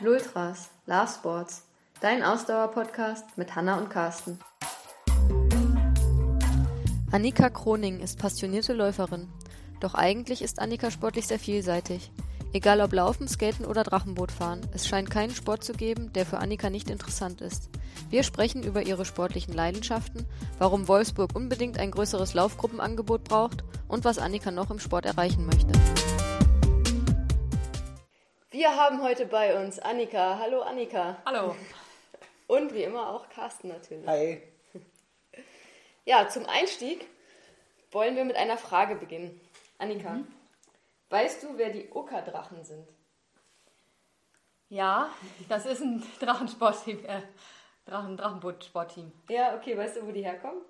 Lultras, Love Sports, dein Ausdauer-Podcast mit Hanna und Carsten. Annika Kroning ist passionierte Läuferin. Doch eigentlich ist Annika sportlich sehr vielseitig. Egal ob Laufen, Skaten oder Drachenboot fahren, es scheint keinen Sport zu geben, der für Annika nicht interessant ist. Wir sprechen über ihre sportlichen Leidenschaften, warum Wolfsburg unbedingt ein größeres Laufgruppenangebot braucht und was Annika noch im Sport erreichen möchte. Wir haben heute bei uns Annika. Hallo Annika. Hallo. Und wie immer auch Carsten natürlich. Hi. Ja, zum Einstieg wollen wir mit einer Frage beginnen. Annika, mhm. weißt du, wer die Oka-Drachen sind? Ja, das ist ein Drachensportteam, äh, Drachen, Drachenboot-Sportteam. Ja, okay, weißt du, wo die herkommen?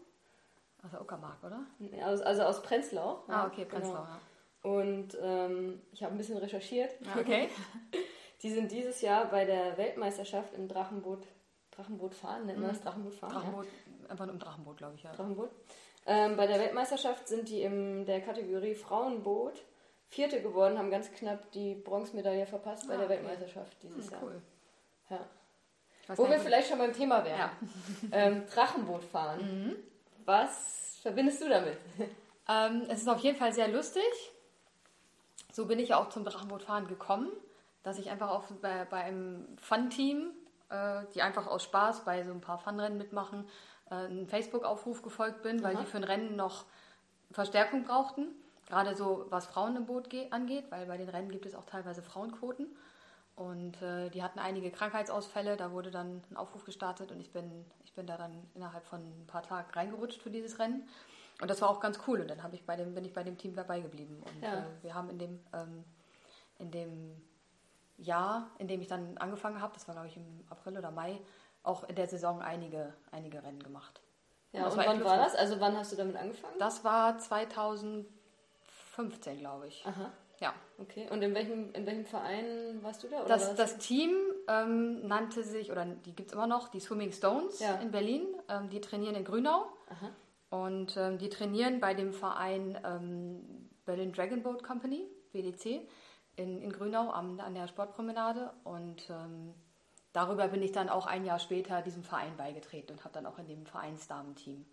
Aus der Uckermark, oder? Aus, also aus Prenzlau. Ah, okay, Prenzlau, genau. ja. Und ähm, ich habe ein bisschen recherchiert. Okay. die sind dieses Jahr bei der Weltmeisterschaft im Drachenboot Drachenboot fahren, nennt man das mhm. Drachenboot fahren? Drachenboot, ja? einfach nur im Drachenboot, glaube ich, ja. Drachenboot. Ähm, bei der Weltmeisterschaft sind die in der Kategorie Frauenboot Vierte geworden, haben ganz knapp die Bronzemedaille verpasst bei ah, der okay. Weltmeisterschaft dieses hm, cool. Jahr. Ja. Wo wir vielleicht schon beim Thema wären. Ja. Ähm, Drachenboot fahren. Mhm. Was verbindest du damit? Ähm, es ist auf jeden Fall sehr lustig. So bin ich auch zum Drachenbootfahren gekommen, dass ich einfach auch bei, bei einem Fun-Team äh, die einfach aus Spaß bei so ein paar Funrennen mitmachen, äh, einen Facebook-Aufruf gefolgt bin, weil die für ein Rennen noch Verstärkung brauchten. Gerade so was Frauen im Boot angeht, weil bei den Rennen gibt es auch teilweise Frauenquoten. Und äh, die hatten einige Krankheitsausfälle, da wurde dann ein Aufruf gestartet und ich bin, ich bin da dann innerhalb von ein paar Tagen reingerutscht für dieses Rennen. Und das war auch ganz cool. Und dann ich bei dem, bin ich bei dem Team dabei geblieben. Und ja. äh, wir haben in dem, ähm, in dem Jahr, in dem ich dann angefangen habe, das war glaube ich im April oder Mai, auch in der Saison einige, einige Rennen gemacht. Ja, und, und wann war das? Also wann hast du damit angefangen? Das war 2015, glaube ich. Aha. Ja. Okay. Und in welchem, in welchem Verein warst du da? Oder das, das Team ähm, nannte sich, oder die gibt es immer noch, die Swimming Stones ja. in Berlin. Ähm, die trainieren in Grünau. Aha. Und ähm, die trainieren bei dem Verein ähm, Berlin Dragon Boat Company, BDC in, in Grünau am, an der Sportpromenade und ähm, darüber bin ich dann auch ein Jahr später diesem Verein beigetreten und habe dann auch in dem Vereinsdamenteam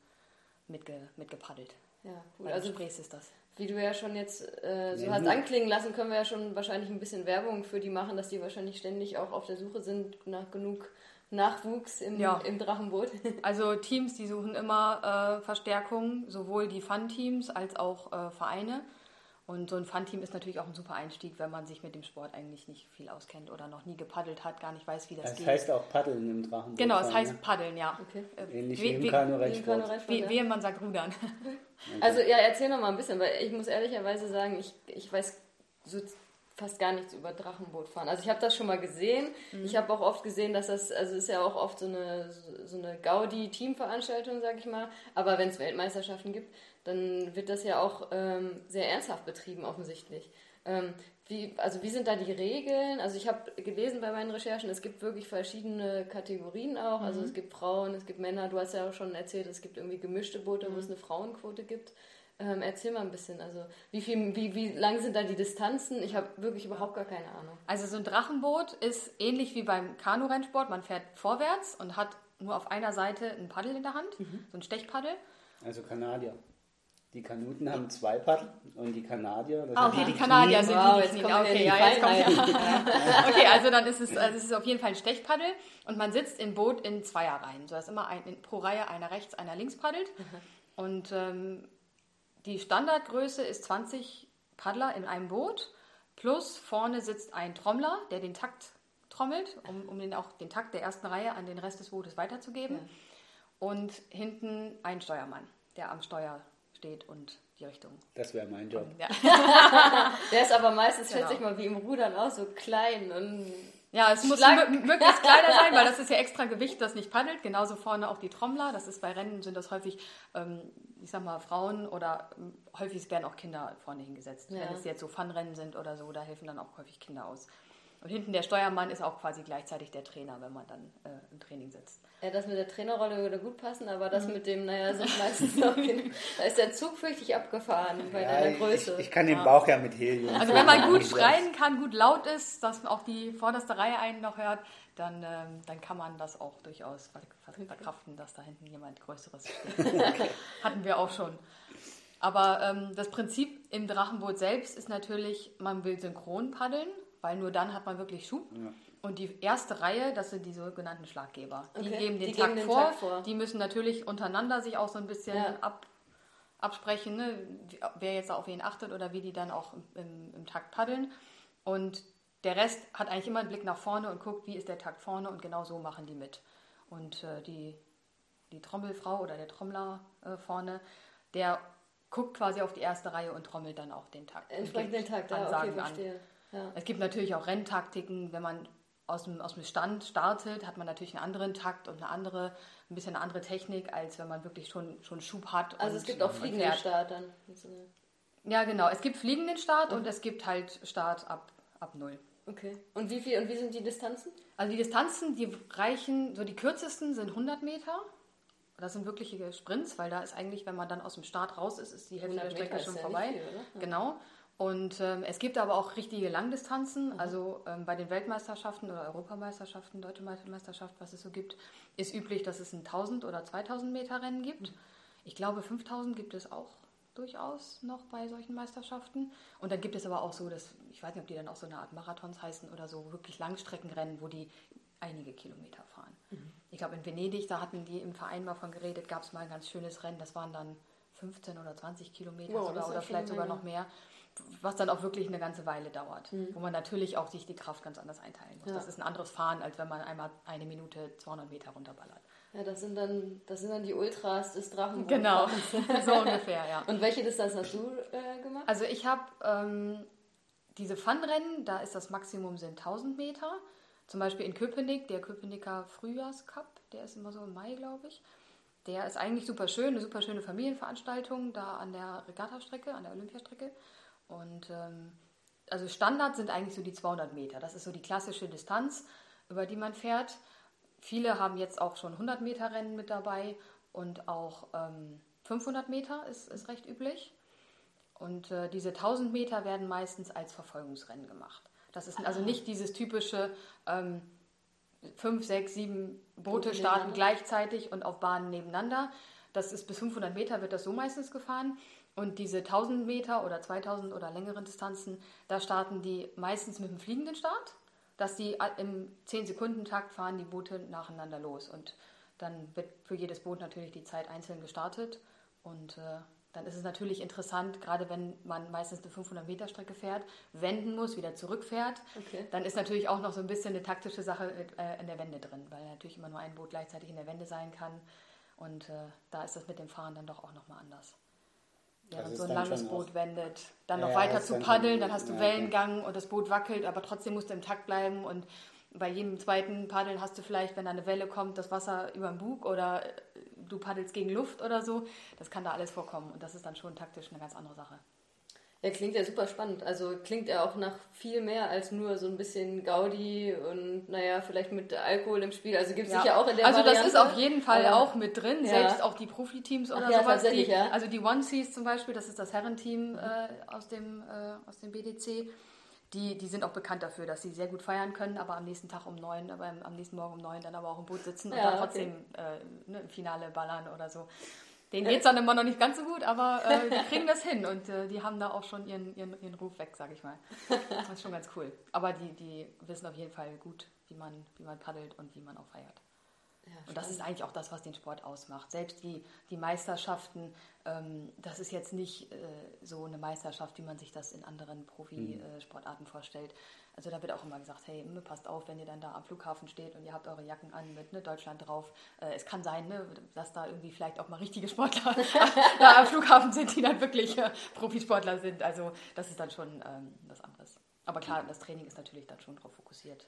mitge, mitgepaddelt. Ja, cool. Bei also Springs ist das. Wie du ja schon jetzt äh, so hast anklingen lassen, können wir ja schon wahrscheinlich ein bisschen Werbung für die machen, dass die wahrscheinlich ständig auch auf der Suche sind nach genug Nachwuchs im, ja. im Drachenboot. Also Teams, die suchen immer äh, Verstärkung, sowohl die Fun-Teams als auch äh, Vereine. Und so ein Fun-Team ist natürlich auch ein super Einstieg, wenn man sich mit dem Sport eigentlich nicht viel auskennt oder noch nie gepaddelt hat, gar nicht weiß, wie das, das geht. Das heißt auch Paddeln im Drachen. Genau, es heißt ne? Paddeln, ja. Okay. Äh, Ähnlich wie, wie im Kanurechtsport. Wie, wie man sagt, rudern. Also ja, erzähl noch mal ein bisschen, weil ich muss ehrlicherweise sagen, ich, ich weiß so fast gar nichts über Drachenboot fahren. Also ich habe das schon mal gesehen. Mhm. Ich habe auch oft gesehen, dass das, also ist ja auch oft so eine, so eine Gaudi-Teamveranstaltung, sag ich mal. Aber wenn es Weltmeisterschaften gibt, dann wird das ja auch ähm, sehr ernsthaft betrieben, offensichtlich. Ähm, wie, also wie sind da die Regeln? Also ich habe gelesen bei meinen Recherchen, es gibt wirklich verschiedene Kategorien auch. Also mhm. Also es gibt Frauen, es gibt Männer. Du hast ja auch schon erzählt, es gibt irgendwie gemischte Boote, mhm. wo es eine Frauenquote gibt. Ähm, erzähl mal ein bisschen. Also wie, viel, wie, wie lang sind da die Distanzen? Ich habe wirklich überhaupt gar keine Ahnung. Also so ein Drachenboot ist ähnlich wie beim Kanurennsport. Man fährt vorwärts und hat nur auf einer Seite ein Paddel in der Hand, mhm. so ein Stechpaddel. Also Kanadier. Die Kanuten haben zwei Paddel und die Kanadier. ah, okay, die Kanadier sind wow, die, die Okay, ja, jetzt kommt ja. okay, also dann ist es, also es ist auf jeden Fall ein Stechpaddel und man sitzt im Boot in Zweierreihen, sodass immer ein, pro Reihe einer rechts, einer links paddelt. Mhm. Und ähm, die Standardgröße ist 20 Paddler in einem Boot, plus vorne sitzt ein Trommler, der den Takt trommelt, um, um den, auch den Takt der ersten Reihe an den Rest des Bootes weiterzugeben. Ja. Und hinten ein Steuermann, der am Steuer steht und die Richtung. Das wäre mein Job. Ja. der ist aber meistens, genau. schätze ich mal, wie im Rudern auch so klein und. Ja, es muss möglichst kleiner sein, weil das ist ja extra Gewicht, das nicht paddelt. Genauso vorne auch die Trommler. Das ist bei Rennen sind das häufig, ähm, ich sag mal, Frauen oder ähm, häufig werden auch Kinder vorne hingesetzt. Ja. Wenn es jetzt so Funrennen sind oder so, da helfen dann auch häufig Kinder aus. Und hinten der Steuermann ist auch quasi gleichzeitig der Trainer, wenn man dann äh, im Training sitzt. Ja, das mit der Trainerrolle würde gut passen, aber das mhm. mit dem, naja, so meistens noch, da ist der Zug fürchtig abgefahren bei ja, deiner Größe. Ich, ich kann den Bauch ja mit Helium. Also wenn man gut schreien kann, gut laut ist, dass auch die vorderste Reihe einen noch hört, dann, ähm, dann kann man das auch durchaus verkraften, dass da hinten jemand Größeres steht. Hatten wir auch schon. Aber ähm, das Prinzip im Drachenboot selbst ist natürlich, man will synchron paddeln weil nur dann hat man wirklich Schub. Ja. Und die erste Reihe, das sind die sogenannten Schlaggeber. Die okay. geben den, die Takt, geben den vor. Takt, vor. Die müssen natürlich untereinander sich auch so ein bisschen ja. ab, absprechen, ne? wer jetzt auf wen achtet oder wie die dann auch im, im, Takt paddeln. Und der Rest hat eigentlich immer einen Blick nach vorne und guckt, wie ist der Takt vorne und genau so machen die mit. Und äh, die, die Trommelfrau oder der Trommler äh, vorne, der guckt quasi auf die erste Reihe und trommelt dann auch den Takt. Entsprechend den Takt, ja, okay, verstehe. An. Ja. Es gibt natürlich auch Renntaktiken, wenn man aus dem, aus dem Stand startet, hat man natürlich einen anderen Takt und eine andere, ein bisschen eine andere Technik, als wenn man wirklich schon, schon Schub hat. Also es gibt auch fliegenden Start dann. Ja, genau. Es gibt fliegenden Start mhm. und es gibt halt Start ab, ab null. Okay. Und wie viel und wie sind die Distanzen? Also die Distanzen, die reichen, so die kürzesten sind 100 Meter. Das sind wirkliche Sprints, weil da ist eigentlich, wenn man dann aus dem Start raus ist, ist die Hälfte der Strecke schon vorbei. Viel, genau. Und ähm, es gibt aber auch richtige Langdistanzen. Mhm. Also ähm, bei den Weltmeisterschaften oder Europameisterschaften, Deutsche Meisterschaft, was es so gibt, ist üblich, dass es ein 1000 oder 2000 Meter Rennen gibt. Mhm. Ich glaube, 5000 gibt es auch durchaus noch bei solchen Meisterschaften. Und dann gibt es aber auch so, dass, ich weiß nicht, ob die dann auch so eine Art Marathons heißen oder so, wirklich Langstreckenrennen, wo die einige Kilometer fahren. Mhm. Ich glaube, in Venedig, da hatten die im Verein mal von geredet, gab es mal ein ganz schönes Rennen, das waren dann 15 oder 20 Kilometer wow, sogar, oder vielleicht sogar noch mehr was dann auch wirklich eine ganze Weile dauert, mhm. wo man natürlich auch sich die Kraft ganz anders einteilen muss. Ja. Das ist ein anderes Fahren, als wenn man einmal eine Minute 200 Meter runterballert. Ja, das sind dann, das sind dann die Ultras des Drachen. Genau, so ungefähr, ja. Und welche Distanz hast du äh, gemacht? Also ich habe ähm, diese Fun-Rennen, da ist das Maximum sind 1000 Meter. Zum Beispiel in Köpenick, der Köpenicker Frühjahrscup, der ist immer so im Mai, glaube ich. Der ist eigentlich super schön, eine super schöne Familienveranstaltung da an der Regattastrecke, an der Olympiastrecke. Und ähm, also Standard sind eigentlich so die 200 Meter. Das ist so die klassische Distanz, über die man fährt. Viele haben jetzt auch schon 100 Meter Rennen mit dabei und auch ähm, 500 Meter ist, ist recht üblich. Und äh, diese 1000 Meter werden meistens als Verfolgungsrennen gemacht. Das ist also ah. nicht dieses typische ähm, fünf, sechs, sieben Boote starten gleichzeitig und auf Bahnen nebeneinander. Das ist bis 500 Meter wird das so meistens gefahren. Und diese 1000 Meter oder 2000 oder längeren Distanzen, da starten die meistens mit dem fliegenden Start, dass die im 10-Sekunden-Takt fahren die Boote nacheinander los. Und dann wird für jedes Boot natürlich die Zeit einzeln gestartet. Und äh, dann ist es natürlich interessant, gerade wenn man meistens eine 500-Meter-Strecke fährt, wenden muss, wieder zurückfährt. Okay. Dann ist natürlich auch noch so ein bisschen eine taktische Sache äh, in der Wende drin, weil natürlich immer nur ein Boot gleichzeitig in der Wende sein kann. Und äh, da ist das mit dem Fahren dann doch auch nochmal anders während so ein langes Boot wendet. Dann ja, noch weiter zu paddeln, dann hast du ja, Wellengang und das Boot wackelt, aber trotzdem musst du im Takt bleiben und bei jedem zweiten Paddeln hast du vielleicht, wenn da eine Welle kommt, das Wasser über den Bug oder äh, du paddelst gegen Luft oder so. Das kann da alles vorkommen und das ist dann schon taktisch eine ganz andere Sache. Ja, klingt ja super spannend. Also klingt ja auch nach viel mehr als nur so ein bisschen Gaudi und naja, vielleicht mit Alkohol im Spiel. Also gibt es ja. sicher auch in der Also Variante. das ist auf jeden Fall Aber, auch mit drin, ja. selbst auch die Profiteams oder ja, sowas. Die, ja. Also die One Seas zum Beispiel, das ist das Herrenteam äh, aus, dem, äh, aus dem BDC. Die, die sind auch bekannt dafür, dass sie sehr gut feiern können, aber am nächsten Tag um neun, aber am nächsten Morgen um neun dann aber auch im Boot sitzen und dann trotzdem okay. äh, ne, im Finale ballern oder so. Denen geht es dann immer noch nicht ganz so gut, aber äh, die kriegen das hin und äh, die haben da auch schon ihren, ihren, ihren Ruf weg, sag ich mal. Das ist schon ganz cool. Aber die, die wissen auf jeden Fall gut, wie man, wie man paddelt und wie man auch feiert. Und das ist eigentlich auch das, was den Sport ausmacht. Selbst die, die Meisterschaften, ähm, das ist jetzt nicht äh, so eine Meisterschaft, wie man sich das in anderen Profisportarten mhm. vorstellt. Also da wird auch immer gesagt, hey, ne, passt auf, wenn ihr dann da am Flughafen steht und ihr habt eure Jacken an mit ne, Deutschland drauf. Äh, es kann sein, ne, dass da irgendwie vielleicht auch mal richtige Sportler da am Flughafen sind, die dann wirklich äh, Profisportler sind. Also das ist dann schon ähm, was anderes. Aber klar, das Training ist natürlich dann schon darauf fokussiert,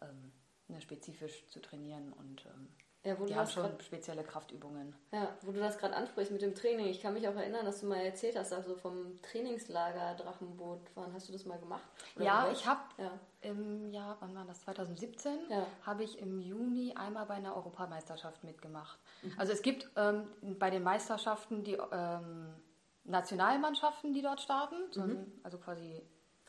ähm, ne, spezifisch zu trainieren und ähm, Ja, die haben schon grad- spezielle Kraftübungen. Ja, wo du das gerade ansprichst mit dem Training. Ich kann mich auch erinnern, dass du mal erzählt hast, also vom Trainingslager Drachenboot fahren. Hast du das mal gemacht? Oder Ja, ich habe Ja. im Jahr, wann war das? 2017 Ja. habe ich im Juni einmal bei einer Europameisterschaft mitgemacht. Mhm. Also es gibt ähm, bei den Meisterschaften die ähm, Nationalmannschaften, die dort starten, so, Mhm. also quasi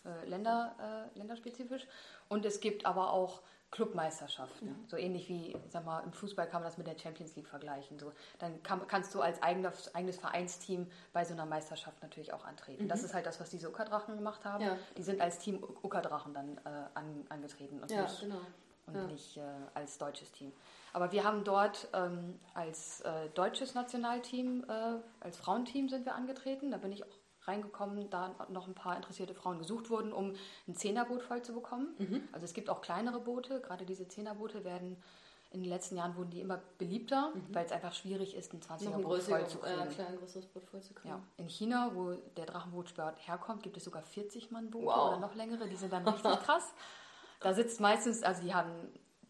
äh, Länder, äh, länderspezifisch. Und es gibt aber auch Clubmeisterschaften. Mhm. So ähnlich wie, sag mal, im Fußball kann man das mit der Champions League vergleichen. So, dann kann, kannst du als eigenes, eigenes Vereinsteam bei so einer Meisterschaft natürlich auch antreten. Das ist halt das, was diese Uckerdrachen gemacht haben. Mhm. Ja. Die sind als Team Uckerdrachen dann äh, an, angetreten und Ja, nicht, genau. und Ja. nicht äh, als deutsches Team. Aber wir haben dort ähm, als äh, deutsches Nationalteam, äh, als Frauenteam sind wir angetreten. Da bin ich auch reingekommen, da noch ein paar interessierte Frauen gesucht wurden, um ein Zehnerboot voll zu bekommen. Mhm. Also es gibt auch kleinere Boote, gerade diese Zehnerboote werden in den letzten Jahren wurden die immer beliebter, weil es einfach schwierig ist, ein Mhm. Noch 20er ein Boot voll größeres, zu äh, kriegen. klar, ein größeres Boot voll zu kriegen. Ja, in China, wo der Drachenbootsport herkommt, gibt es sogar 40 Mann Boote Wow. oder noch längere. Die sind dann richtig krass. Da sitzt meistens, also die haben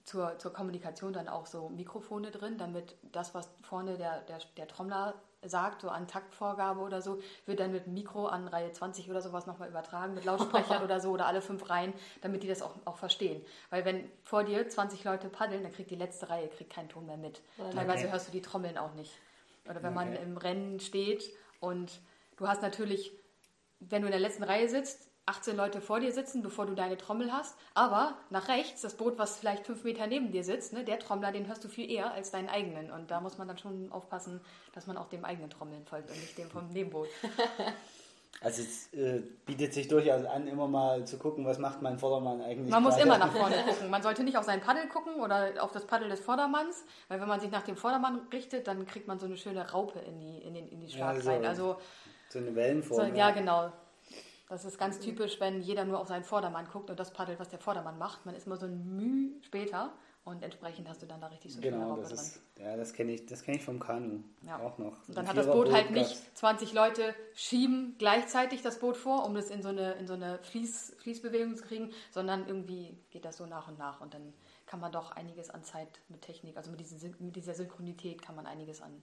zur, zur Kommunikation dann auch so Mikrofone drin, damit das, was vorne der, der, der Trommler sagt, so an Taktvorgabe oder so, wird dann mit Mikro an Reihe 20 oder sowas nochmal übertragen, mit Lautsprechern oder so oder alle fünf Reihen, damit die das auch, auch verstehen. Weil wenn vor dir 20 Leute paddeln, dann kriegt die letzte Reihe kriegt keinen Ton mehr mit. Teilweise Okay. hörst du die Trommeln auch nicht. Oder wenn man Okay. im Rennen steht und du hast natürlich, wenn du in der letzten Reihe sitzt, 18 Leute vor dir sitzen, bevor du deine Trommel hast. Aber nach rechts, das Boot, was vielleicht fünf Meter neben dir sitzt, ne, der Trommler, den hörst du viel eher als deinen eigenen. Und da muss man dann schon aufpassen, dass man auch dem eigenen Trommeln folgt und nicht dem vom Nebenboot. Also es äh, bietet sich durchaus an, immer mal zu gucken, was macht mein Vordermann eigentlich. Man muss immer nach vorne gucken. Man sollte nicht auf sein Paddel gucken oder auf das Paddel des Vordermanns, weil wenn man sich nach dem Vordermann richtet, dann kriegt man so eine schöne Raupe in die, in den, in die Schlag Ja, so. rein. Also So eine So, Wellenform. ja, genau. Das ist ganz typisch, wenn jeder nur auf seinen Vordermann guckt und das paddelt, was der Vordermann macht. Man ist immer so ein Müh später und entsprechend hast du dann da richtig so Genau, das drin. ist, ja, das kenne ich, das kenn ich vom Kanu Ja. auch noch. Und dann hat das Boot halt nicht 20 Leute schieben gleichzeitig das Boot vor, um das in so eine, in so eine Fließ, Fließbewegung zu kriegen, sondern irgendwie geht das so nach und nach und dann kann man doch einiges an Zeit mit Technik, also mit, diesen, mit dieser Synchronität kann man einiges an,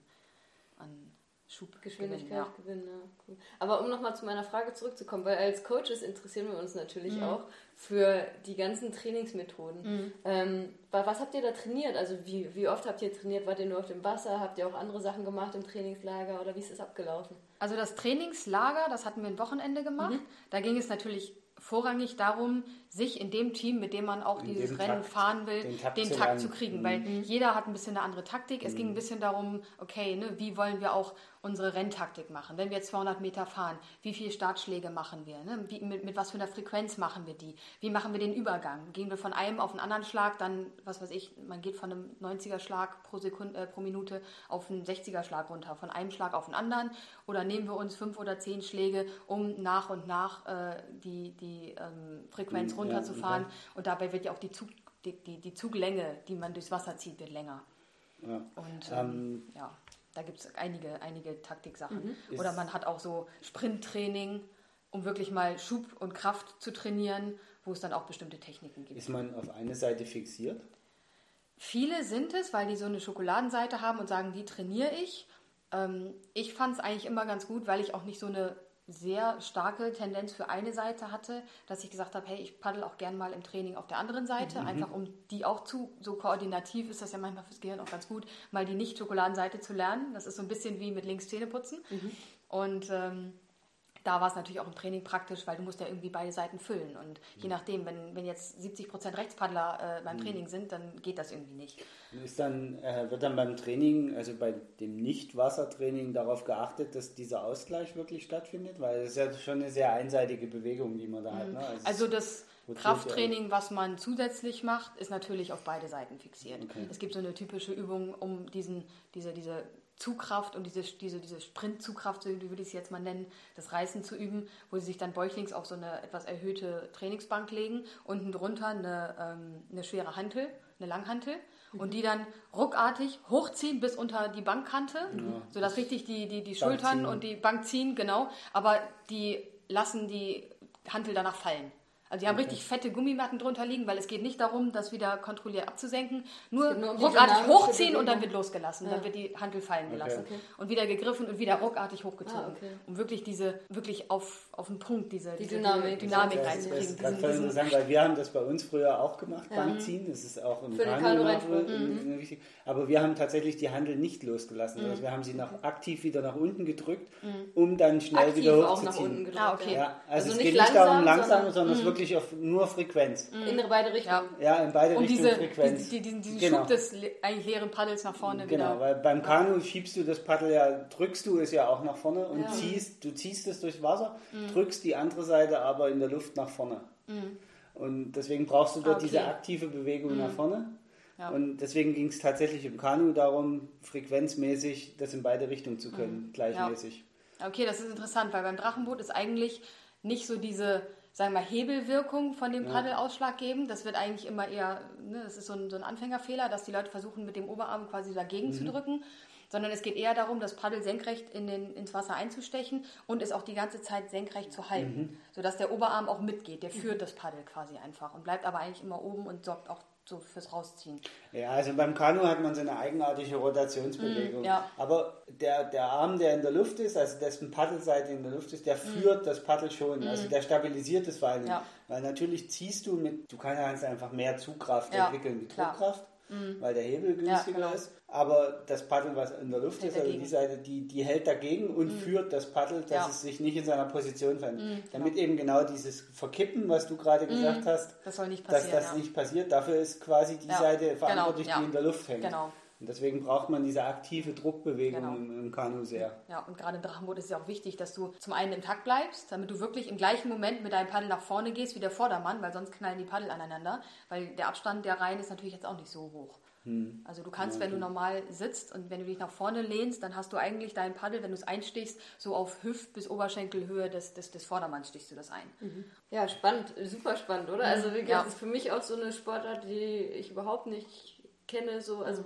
an Schub Geschwindigkeit gewinnen. gewinnen, ja. Cool. Aber um nochmal zu meiner Frage zurückzukommen, weil als Coaches interessieren wir uns natürlich Mhm. auch für die ganzen Trainingsmethoden. Ähm, wa- was habt ihr da trainiert? Also wie, wie oft habt ihr trainiert? Wart ihr nur auf dem Wasser? Habt ihr auch andere Sachen gemacht im Trainingslager oder wie ist es abgelaufen? Also das Trainingslager, das hatten wir ein Wochenende gemacht. Mhm. Da ging es natürlich vorrangig darum, sich in dem Team, mit dem man auch In dieses Rennen Takt- fahren will, den den Takt Takt, zu zu kriegen. Mhm. Weil jeder hat ein bisschen eine andere Taktik. Es ging ein bisschen darum, okay, ne, wie wollen wir auch unsere Renntaktik machen? Wenn wir jetzt 200 Meter fahren, wie viele Startschläge machen wir? Ne? Wie, mit, mit was für einer Frequenz machen wir die? Wie machen wir den Übergang? Gehen wir von einem auf einen anderen Schlag, dann, was weiß ich, man geht von einem 90er Schlag pro, Sekunde, äh, pro Minute auf einen 60er Schlag runter, von einem Schlag auf den anderen? Oder nehmen wir uns fünf oder zehn Schläge, um nach und nach äh, die, die ähm, Frequenz Ja, runterzufahren? okay. Und dabei wird ja auch die, Zug, die, die, die Zuglänge, die man durchs Wasser zieht, wird länger. Ja. Und Ähm, ähm, ja, da gibt es einige, einige Taktiksachen. Ist- Oder man hat auch so Sprinttraining, um wirklich mal Schub und Kraft zu trainieren, wo es dann auch bestimmte Techniken gibt. Ist man auf eine Seite fixiert? Viele sind es, weil die so eine Schokoladenseite haben und sagen, die trainiere ich. Ähm, ich fand es eigentlich immer ganz gut, weil ich auch nicht so eine sehr starke Tendenz für eine Seite hatte, dass ich gesagt habe, hey, ich paddel auch gern mal im Training auf der anderen Seite, einfach um die auch zu, so koordinativ ist das ja manchmal fürs Gehirn auch ganz gut, mal die Nicht-Schokoladenseite zu lernen. Das ist so ein bisschen wie mit links Zähne putzen. Und ähm, da war es natürlich auch im Training praktisch, weil du musst ja irgendwie beide Seiten füllen. Und je nachdem, wenn, wenn jetzt 70% Rechtspaddler äh, beim Training sind, dann geht das irgendwie nicht. Ist dann, äh, wird dann beim Training, also bei dem Nicht-Wassertraining, darauf geachtet, dass dieser Ausgleich wirklich stattfindet? Weil es ist ja schon eine sehr einseitige Bewegung, die man da hat. Ne? Also ist- das Krafttraining, was man zusätzlich macht, ist natürlich auf beide Seiten fixiert. Okay. Es gibt so eine typische Übung, um diesen, diese, diese Zugkraft und diese, diese, diese Sprintzugkraft, so würde ich es jetzt mal nennen, das Reißen zu üben, wo sie sich dann bäuchlings auf so eine etwas erhöhte Trainingsbank legen, unten drunter eine, ähm, eine schwere Hantel, eine Langhantel und die dann ruckartig hochziehen bis unter die Bankkante, sodass richtig die, die, die Schultern ziehen. und die Bank ziehen, genau, aber die lassen die Hantel danach fallen. Also die haben richtig fette Gummimatten drunter liegen, weil es geht nicht darum, das wieder kontrolliert abzusenken. Nur, nur um die ruckartig hochziehen und dann wird losgelassen. Dann wird die Handel fallen gelassen. Okay. Und wieder gegriffen und wieder ruckartig hochgezogen. Ah, okay. Um wirklich diese, wirklich auf, auf den Punkt, diese, diese Dynamik. Dynamik Das, das reinzukriegen. Diesen- voll diesen- interessant, weil wir haben das bei uns früher auch gemacht, Bankziehen. Das ist auch im Für Kanu wichtig. Aber wir haben tatsächlich die Handel nicht losgelassen. Also wir haben sie nach, aktiv wieder nach unten gedrückt, um dann schnell Aktiv wieder auch nach hochzuziehen. unten gedrückt. Ah, okay. Ja, also, Also es geht nicht darum langsam, sondern- sondern, es wirklich auf nur Frequenz. In beide Richtungen. Ja. Ja, in beide um Richtungen diese, Frequenz. die, diesen, diesen Genau. Schub des eigentlich leeren Paddels nach vorne Genau, wieder. weil beim Kanu schiebst du das Paddel ja, drückst du es ja auch nach vorne und Ja. ziehst, du ziehst es durchs Wasser, Mhm. drückst die andere Seite aber in der Luft nach vorne. Und deswegen brauchst du dort Ah, okay. Mhm. diese aktive Bewegung nach vorne. Ja. Und deswegen ging es tatsächlich im Kanu darum, frequenzmäßig das in beide Richtungen Mhm. zu können, gleichmäßig. Okay, das ist interessant, weil beim Drachenboot ist eigentlich nicht so diese, sagen wir mal, Hebelwirkung von dem Paddel ausschlaggebend. Das wird eigentlich immer eher, ne, das ist so ein, so ein Anfängerfehler, dass die Leute versuchen, mit dem Oberarm quasi dagegen zu drücken. Sondern es geht eher darum, das Paddel senkrecht in den, ins Wasser einzustechen und es auch die ganze Zeit senkrecht zu halten. Sodass der Oberarm auch mitgeht. Der führt das Paddel quasi einfach und bleibt aber eigentlich immer oben und sorgt auch so fürs Rausziehen. Ja, also beim Kanu hat man so eine eigenartige Rotationsbewegung. Mm, ja. Aber der, der Arm, der in der Luft ist, also dessen Paddelseite in der Luft ist, der führt das Paddel schon. Also der stabilisiert es vor allem. Mm. Ja. Weil natürlich ziehst du mit, du kannst einfach mehr Zugkraft Ja, entwickeln wie klar. Druckkraft, weil der Hebel günstiger genau. ist. Aber das Paddel, was in der Luft Hält ist, also dagegen. Die Seite, die, die hält dagegen und führt das Paddel, dass Ja. Es sich nicht in seiner Position verändert. Damit eben genau dieses Verkippen, was du gerade gesagt hast, Das soll nicht dass das ja. nicht passiert. Dafür ist quasi die Ja, Seite genau, verantwortlich, ja. die in der Luft hängt. Genau. Und deswegen braucht man diese aktive Druckbewegung Genau. im, im Kanu sehr. Ja, und gerade im Drachenboot ist es ja auch wichtig, dass du zum einen im Takt bleibst, damit du wirklich im gleichen Moment mit deinem Paddel nach vorne gehst wie der Vordermann, weil sonst knallen die Paddel aneinander, weil der Abstand der Reihen ist natürlich jetzt auch nicht so hoch. Hm. Also du kannst, wenn du normal sitzt und wenn du dich nach vorne lehnst, dann hast du eigentlich dein Paddel, wenn du es einstichst, so auf Hüft- bis Oberschenkelhöhe des, des, des Vordermanns stichst du das ein. Ja, spannend, super spannend, oder? Also wie gesagt, Ja. das ist für mich auch so eine Sportart, die ich überhaupt nicht kenne. So, also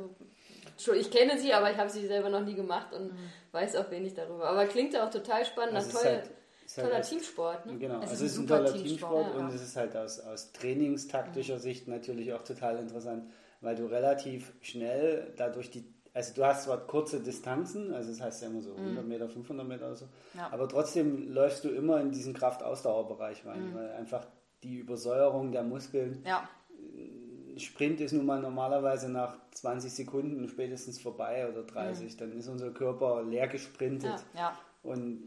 schon, ich kenne sie, aber ich habe sie selber noch nie gemacht und weiß auch wenig darüber. Aber klingt ja auch total spannend, Also ein toller, halt- halt toller aus- Teamsport. Ne? Genau, Es ist also ein es ist ein super toller Teamsport, Teamsport ja. und es ist halt aus, aus trainingstaktischer Sicht natürlich auch total interessant, weil du relativ schnell dadurch die, also du hast zwar kurze Distanzen, also das heißt ja immer so 100 Meter, 500 Meter oder so, Mhm. Ja. aber trotzdem läufst du immer in diesen Kraft-Ausdauerbereich rein, Mhm. weil einfach die Übersäuerung der Muskeln Ja, Sprint ist nun mal normalerweise nach 20 Sekunden spätestens vorbei oder 30. Dann ist unser Körper leer gesprintet. Mhm. ja, Und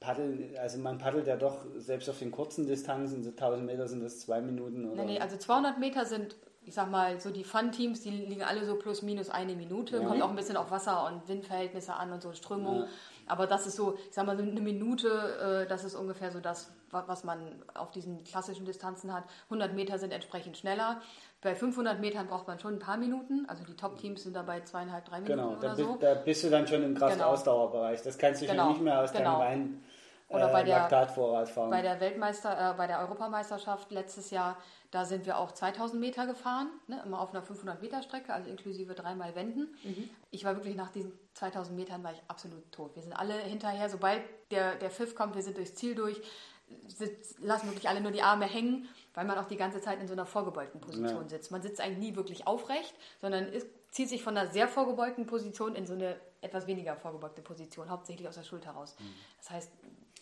paddeln, also man paddelt ja doch, selbst auf den kurzen Distanzen, so 1000 Meter sind das zwei Minuten oder. Nee, nee, also 200 Meter sind, ich sag mal, so die Fun-Teams, die liegen alle so plus minus eine Minute. Kommt auch ein bisschen auf Wasser- und Windverhältnisse an und so Strömung. Ja. Aber das ist so, ich sag mal, so eine Minute, äh, das ist ungefähr so das, wa- was man auf diesen klassischen Distanzen hat. 100 Meter sind entsprechend schneller. Bei 500 Metern braucht man schon ein paar Minuten. Also die Top-Teams sind dabei zweieinhalb, drei Minuten genau, da, oder bi- so. da bist du dann schon im Kraft-Ausdauerbereich. Das kannst du schon Genau, nicht mehr aus genau. deinem reinen Oder äh, bei der-. Bei der Weltmeister, äh, bei der Europameisterschaft letztes Jahr, da sind wir auch 2000 Meter gefahren, ne, immer auf einer 500 Meter Strecke, also inklusive dreimal Wenden. Ich war wirklich nach diesen 2000 Metern war ich absolut tot. Wir sind alle hinterher, sobald der, der Pfiff kommt, wir sind durchs Ziel durch, lassen wirklich alle nur die Arme hängen, weil man auch die ganze Zeit in so einer vorgebeugten Position Ja. sitzt. Man sitzt eigentlich nie wirklich aufrecht, sondern ist, zieht sich von einer sehr vorgebeugten Position in so eine etwas weniger vorgebeugte Position, hauptsächlich aus der Schulter raus. Das heißt,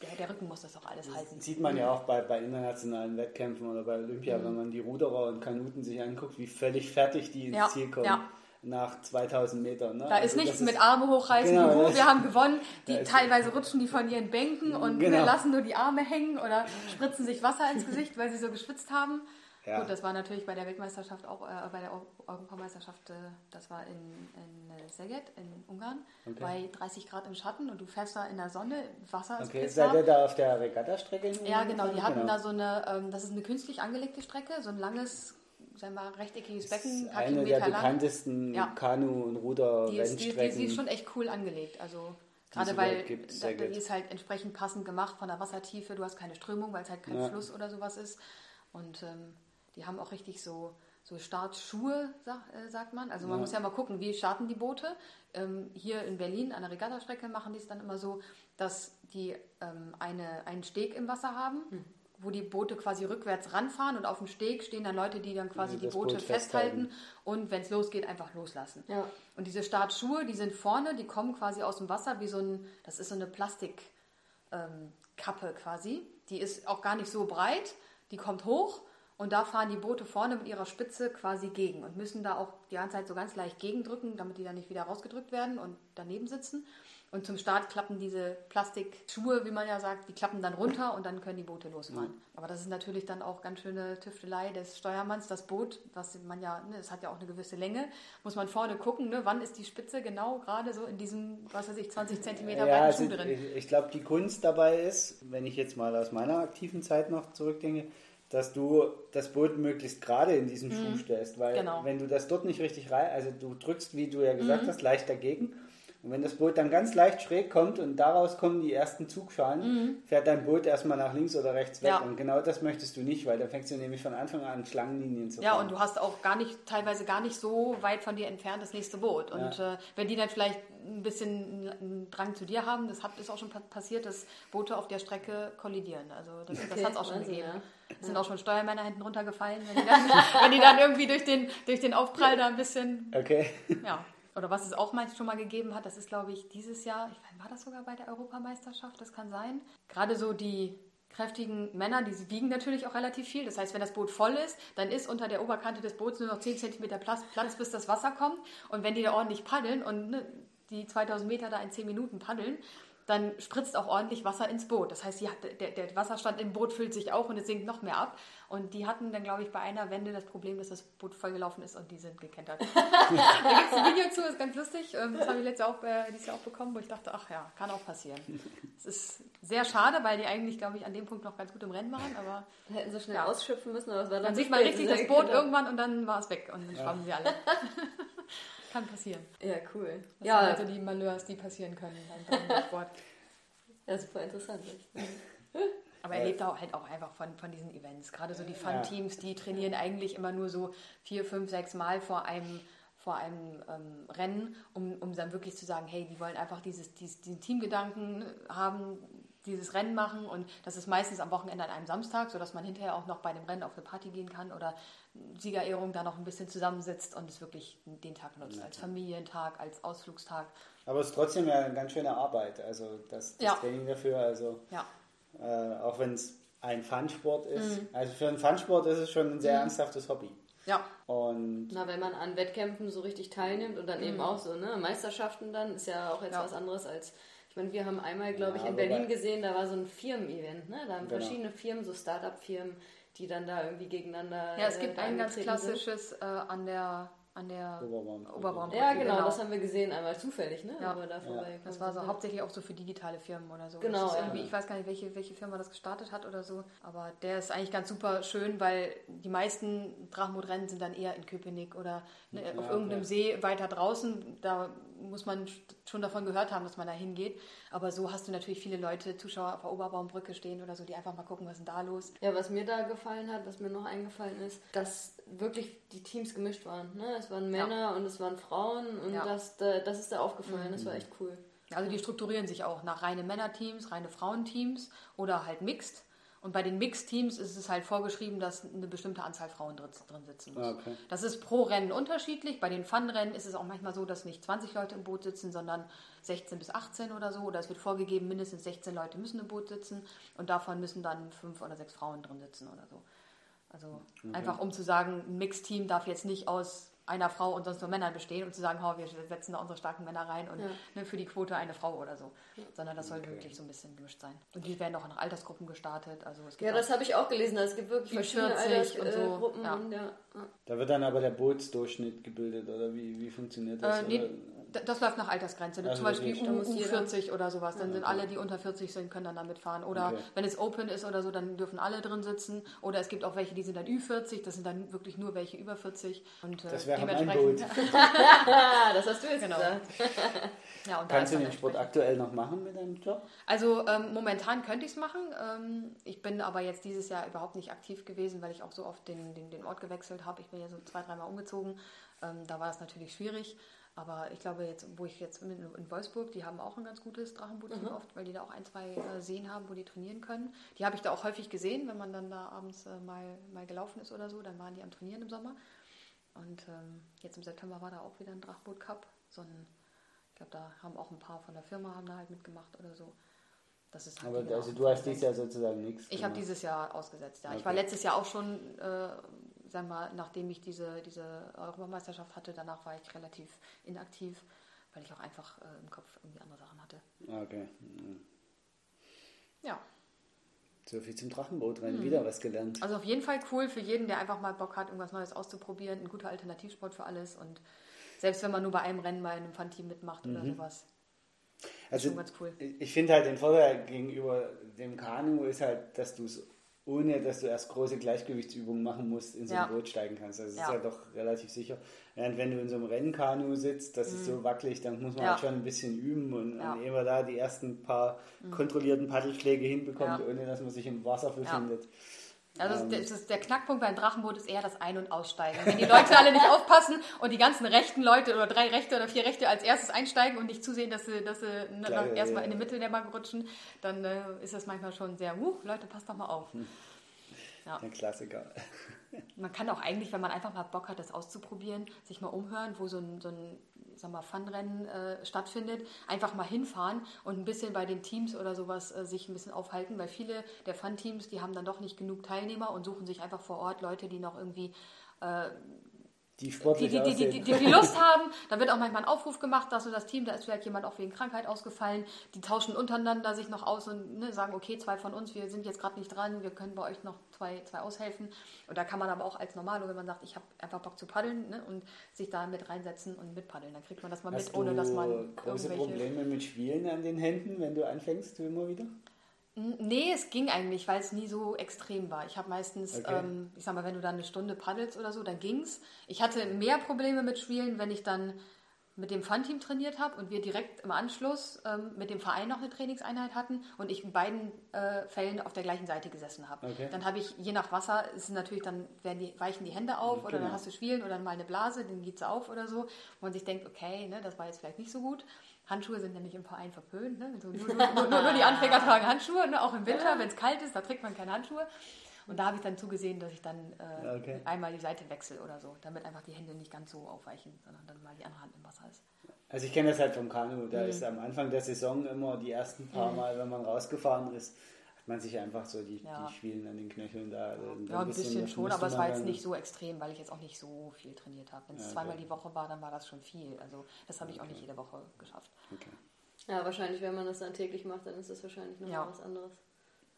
der, der Rücken muss das auch alles halten. Sieht man ja auch bei, bei internationalen Wettkämpfen oder bei Mhm. Olympia, wenn man die Ruderer und Kanuten sich anguckt, wie völlig fertig die ins Ja, Ziel kommen. ja. Nach 2000 Metern. Ne? Da ist Also nichts das mit Arme hochreißen, Genau, juhu, wir haben gewonnen. Die ist- teilweise rutschen die von ihren Bänken und Genau. lassen nur die Arme hängen oder spritzen sich Wasser ins Gesicht, weil sie so geschwitzt haben. Ja. Gut, das war natürlich bei der Weltmeisterschaft auch, äh, bei der Eu- Europameisterschaft, äh, das war in, in äh, Szeged in Ungarn, Okay. bei 30 Grad im Schatten und du fährst da in der Sonne, Wasser ist Okay, seid ihr da auf der Regattastrecke? Ja, genau. Die hatten da so eine, ähm, das ist eine künstlich angelegte Strecke, so ein langes, sagen wir mal, rechteckiges Das Becken, ist ein paar eine der Kilometer lang. bekanntesten Ja. Kanu- und Die ist, die, die, Ruder-Rennstrecken. die ist schon echt cool angelegt. Also gerade weil gibt, da, die gut. ist halt entsprechend passend gemacht von der Wassertiefe. Du hast keine Strömung, weil es halt kein Ja. Fluss oder sowas ist. Und ähm, die haben auch richtig so, so Startschuhe, sag, äh, sagt man. Also man Ja. muss ja mal gucken, wie starten die Boote. Ähm, hier in Berlin an der Regattastrecke machen die es dann immer so, dass die ähm, eine, einen Steg im Wasser haben. Wo die Boote quasi rückwärts ranfahren und auf dem Steg stehen dann Leute, die dann quasi Die die Boote Boot festhalten, festhalten. und wenn es losgeht, einfach loslassen. Ja. Und diese Startschuhe, die sind vorne, die kommen quasi aus dem Wasser wie so ein, das ist so eine Plastikkappe ähm, quasi. Die ist auch gar nicht so breit, die kommt hoch und da fahren die Boote vorne mit ihrer Spitze quasi gegen und müssen da auch die ganze Zeit so ganz leicht gegendrücken, damit die dann nicht wieder rausgedrückt werden und daneben sitzen. Und zum Start klappen diese Plastikschuhe, wie man ja sagt, die klappen dann runter und dann können die Boote losfahren. Aber das ist natürlich dann auch ganz schöne Tüftelei des Steuermanns. Das Boot, was man ja, ne, es hat ja auch eine gewisse Länge, muss man vorne gucken, ne, wann ist die Spitze genau gerade so in diesem, was weiß ich, 20 Zentimeter Ja, also Schuh drin. ich, ich glaube, die Kunst dabei ist, wenn ich jetzt mal aus meiner aktiven Zeit noch zurückdenke, dass du das Boot möglichst gerade in diesen Schuh stellst, weil Genau. wenn du das dort nicht richtig rein, also du drückst, wie du ja gesagt hast, leicht dagegen und wenn das Boot dann ganz leicht schräg kommt und daraus kommen die ersten Zugschalen, fährt dein Boot erstmal nach links oder rechts weg Ja. und genau das möchtest du nicht, weil dann fängst du nämlich von Anfang an Schlangenlinien zu Ja, fahren. und du hast auch gar nicht, teilweise gar nicht so weit von dir entfernt das nächste Boot. Und äh, wenn die dann vielleicht ein bisschen einen Drang zu dir haben, das hat, ist auch schon pa- passiert, dass Boote auf der Strecke kollidieren. Also das, das Okay, hat es auch schon gegeben. ja. Es sind auch schon Steuermänner hinten runtergefallen, wenn die dann, wenn die dann irgendwie durch den, durch den Aufprall da ein bisschen Okay. ja. Oder was es auch mal schon mal gegeben hat, das ist, glaube ich, dieses Jahr, ich meine, war das sogar bei der Europameisterschaft, das kann sein. Gerade so die kräftigen Männer, die wiegen natürlich auch relativ viel. Das heißt, wenn das Boot voll ist, dann ist unter der Oberkante des Boots nur noch 10 cm Platz, bis das Wasser kommt. Und wenn die da ordentlich paddeln und ne, die 2000 Meter da in 10 Minuten paddeln, dann spritzt auch ordentlich Wasser ins Boot. Das heißt, hat, der, der Wasserstand im Boot füllt sich auch und es sinkt noch mehr ab. Und die hatten dann, glaube ich, bei einer Wende das Problem, dass das Boot vollgelaufen ist und die sind gekentert. da gibt es ein Video zu, ist ganz lustig. Ähm, Das habe ich letztes Jahr auch, äh, dieses Jahr auch bekommen, wo ich dachte, ach ja, kann auch passieren. Es ist sehr schade, weil die eigentlich, glaube ich, an dem Punkt noch ganz gut im Rennen waren, aber Da hätten sie schnell Ja. ausschöpfen müssen, aber es war dann dann sieht man richtig Ja, das Boot genau. irgendwann und dann war es weg und dann schwammen sie alle. kann passieren. Ja, cool. Das Ja, also die Malheurs, die passieren können beim Sport. ja, super interessant. Aber er lebt auch halt auch einfach von, von diesen Events. Gerade so die Fun-Teams, die trainieren eigentlich immer nur so vier, fünf, sechs Mal vor einem, vor einem ähm, Rennen, um, um dann wirklich zu sagen, hey, die wollen einfach dieses, dieses, diesen Teamgedanken haben, dieses Rennen machen und das ist meistens am Wochenende an einem Samstag, sodass man hinterher auch noch bei dem Rennen auf eine Party gehen kann oder Siegerehrung da noch ein bisschen zusammensitzt und es wirklich den Tag nutzt, als Familientag, als Ausflugstag. Aber es ist trotzdem ja eine ganz schöne Arbeit, also das, das Ja. Training dafür, also Ja. Äh, auch wenn es ein Fun-Sport ist. Mhm. Also für einen Fun-Sport ist es schon ein sehr ernsthaftes Hobby. Ja, Und Na, wenn man an Wettkämpfen so richtig teilnimmt und dann eben auch so, ne, Meisterschaften dann, ist ja auch jetzt Ja. was anderes als, ich meine, wir haben einmal, glaube ich, Ja, in wobei- Berlin gesehen, da war so ein Firmen-Event, ne, da haben Genau. verschiedene Firmen, so Start-up-Firmen, die dann da irgendwie gegeneinander ja es äh, gibt da ein ganz klassisches äh, an der, an der Oberbaum. Oberbaumbrücke. Ja, genau, das haben wir gesehen, einmal zufällig, ne, Ja. da vorbei Das war so hauptsächlich auch so für digitale Firmen oder so. Genau, ja. irgendwie, Ich weiß gar nicht, welche, welche Firma das gestartet hat oder so. Aber der ist eigentlich ganz super schön, weil die meisten Drachenbootrennen sind dann eher in Köpenick oder ne, Ja, auf irgendeinem. See weiter draußen. Da muss man schon davon gehört haben, dass man da hingeht. Aber so hast du natürlich viele Leute, Zuschauer auf der Oberbaumbrücke stehen oder so, die einfach mal gucken, was ist denn da los. Ja, was mir da gefallen hat, was mir noch eingefallen ist, dass wirklich die Teams gemischt waren. Ne? Es waren Männer und es waren Frauen und Ja. das, da, das ist da aufgefallen. Das war echt cool. Also die strukturieren sich auch nach reine Männerteams, reine Frauenteams oder halt Mixed. Und bei den Mixed-Teams ist es halt vorgeschrieben, dass eine bestimmte Anzahl Frauen drin, drin sitzen muss. Ah, okay. Das ist pro Rennen unterschiedlich. Bei den Fun-Rennen ist es auch manchmal so, dass nicht 20 Leute im Boot sitzen, sondern 16 bis 18 oder so. Oder es wird vorgegeben, mindestens 16 Leute müssen im Boot sitzen und davon müssen dann fünf oder sechs Frauen drin sitzen oder so. Also einfach um zu sagen, ein Mixed-Team darf jetzt nicht aus einer Frau und sonst nur Männern bestehen, um zu sagen, oh, wir setzen da unsere starken Männer rein und Ja. ne, für die Quote eine Frau oder so. Sondern das soll wirklich so ein bisschen gemischt sein. Und die werden auch nach Altersgruppen gestartet. Also es gibt Ja, das habe ich auch gelesen. Also es gibt wirklich verschiedene 40 und so, Altersgruppen. ja. Und, ja. Da wird dann aber der Bootsdurchschnitt gebildet, oder wie, wie funktioniert das? Äh, nee, das läuft nach Altersgrenze. Also Zum Beispiel U, muss jeder- U40 oder sowas. Dann sind alle, die unter 40 sind, können dann da mitfahren. Oder Okay. wenn es Open ist oder so, dann dürfen alle drin sitzen. Oder es gibt auch welche, die sind dann Ü40. Das sind dann wirklich nur welche über 40. Und, äh, Das wäre mein dementsprechend- Boot. Das hast du jetzt Genau. gesagt. Ja, Kannst du den Sport aktuell noch machen mit deinem Job? Also ähm, momentan könnte ich es machen. Ähm, ich bin aber jetzt dieses Jahr überhaupt nicht aktiv gewesen, weil ich auch so oft den, den, den Ort gewechselt habe. Ich bin ja so zwei, dreimal umgezogen. Ähm, da war es natürlich schwierig. Aber ich glaube, jetzt, wo ich jetzt in, in Wolfsburg, die haben auch ein ganz gutes Drachenboot mhm. oft, weil die da auch ein, zwei äh, Seen haben, wo die trainieren können. Die habe ich da auch häufig gesehen, wenn man dann da abends äh, mal, mal gelaufen ist oder so, dann waren die am Trainieren im Sommer. Und ähm, jetzt im September war da auch wieder ein Drachboot Cup. So ein, ich glaube, da haben auch ein paar von der Firma haben da halt mitgemacht oder so. Das ist halt Aber also du hast dieses Jahr sozusagen nichts. Ich habe dieses Jahr ausgesetzt, ja. Okay. Ich war letztes Jahr auch schon, äh, sagen wir, nachdem ich diese, diese Europameisterschaft hatte, danach war ich relativ inaktiv, weil ich auch einfach äh, im Kopf irgendwie andere Sachen hatte. Okay. Mhm. Ja. So viel zum Drachenbootrennen, mhm. wieder was gelernt. Also auf jeden Fall cool für jeden, der einfach mal Bock hat, irgendwas Neues auszuprobieren. Ein guter Alternativsport für alles und selbst wenn man nur bei einem Rennen mal in einem Fun-Team mitmacht mhm. oder sowas. Also cool. ich finde halt den Vorteil gegenüber dem Kanu ist halt, dass du es ohne dass du erst große Gleichgewichtsübungen machen musst, in so ein ja. Boot steigen kannst. Also es ja. ist ja doch relativ sicher. Während wenn du in so einem Rennkanu sitzt, das mhm. ist so wackelig, dann muss man ja. halt schon ein bisschen üben und, ja. und ehe man da die ersten paar mhm. kontrollierten Paddelschläge hinbekommt, ohne dass man sich im Wasser befindet. Also ähm, das ist der Knackpunkt beim Drachenboot ist eher das Ein- und Aussteigen. Wenn die Leute alle nicht aufpassen und die ganzen rechten Leute oder drei Rechte oder vier Rechte als erstes einsteigen und nicht zusehen, dass sie, dass sie Klar, erstmal in die Mitte der Bank rutschen, dann äh, ist das manchmal schon sehr, uh, Leute, passt doch mal auf. Hm. Ja. Der Klassiker. Man kann auch eigentlich, wenn man einfach mal Bock hat, das auszuprobieren, sich mal umhören, wo so ein, so ein sag mal, Funrennen äh, stattfindet, einfach mal hinfahren und ein bisschen bei den Teams oder sowas äh, sich ein bisschen aufhalten, weil viele der Fun-Teams, die haben dann doch nicht genug Teilnehmer und suchen sich einfach vor Ort Leute, die noch irgendwie äh, die sportlich die, die, die, die, die, die Lust haben. Da wird auch manchmal ein Aufruf gemacht, dass so das Team, da ist vielleicht jemand auch wegen Krankheit ausgefallen, die tauschen untereinander sich noch aus und ne, sagen, okay, zwei von uns, wir sind jetzt gerade nicht dran, wir können bei euch noch zwei, zwei aushelfen. Und da kann man aber auch als Normalo, wenn man sagt, ich habe einfach Bock zu paddeln ne, und sich da mit reinsetzen und mitpaddeln, dann kriegt man das mal Hast mit, ohne dass man große Probleme mit Schwielen an den Händen, wenn du anfängst, immer wieder? Nee, es ging eigentlich, weil es nie so extrem war. Ich habe meistens, okay. ähm, ich sag mal, wenn du dann eine Stunde paddelst oder so, dann ging's. Ich hatte mehr Probleme mit Spielen, wenn ich dann mit dem Fun-Team trainiert habe und wir direkt im Anschluss ähm, mit dem Verein noch eine Trainingseinheit hatten und ich in beiden äh, Fällen auf der gleichen Seite gesessen habe. Okay. Dann habe ich, je nach Wasser, ist natürlich, dann die, weichen die Hände auf genau. oder dann hast du Spielen oder mal eine Blase, dann geht es auf oder so. Und man sich denkt, okay, ne, das war jetzt vielleicht nicht so gut. Handschuhe sind ja nicht im Verein verpönt. Ne? Also nur, nur, nur, nur, die Anfänger tragen Handschuhe, ne? auch im Winter, wenn es kalt ist, da trägt man keine Handschuhe. Und da habe ich dann zugesehen, dass ich dann äh, okay. einmal die Seite wechsle oder so, damit einfach die Hände nicht ganz so aufweichen, sondern dann mal die andere Hand im Wasser ist. Also ich kenne das halt vom Kanu. Da mhm. ist am Anfang der Saison immer die ersten paar mhm. Mal, wenn man rausgefahren ist, man sich einfach so die, ja. die Schwielen an den Knöcheln da. Also ja, ein bisschen, bisschen schon, aber es war jetzt nicht so extrem, weil ich jetzt auch nicht so viel trainiert habe. Wenn es ja, zweimal die Woche war, dann war das schon viel. Also das habe ich okay. auch nicht jede Woche geschafft. Okay. Ja, wahrscheinlich, wenn man das dann täglich macht, dann ist das wahrscheinlich noch ja. was anderes.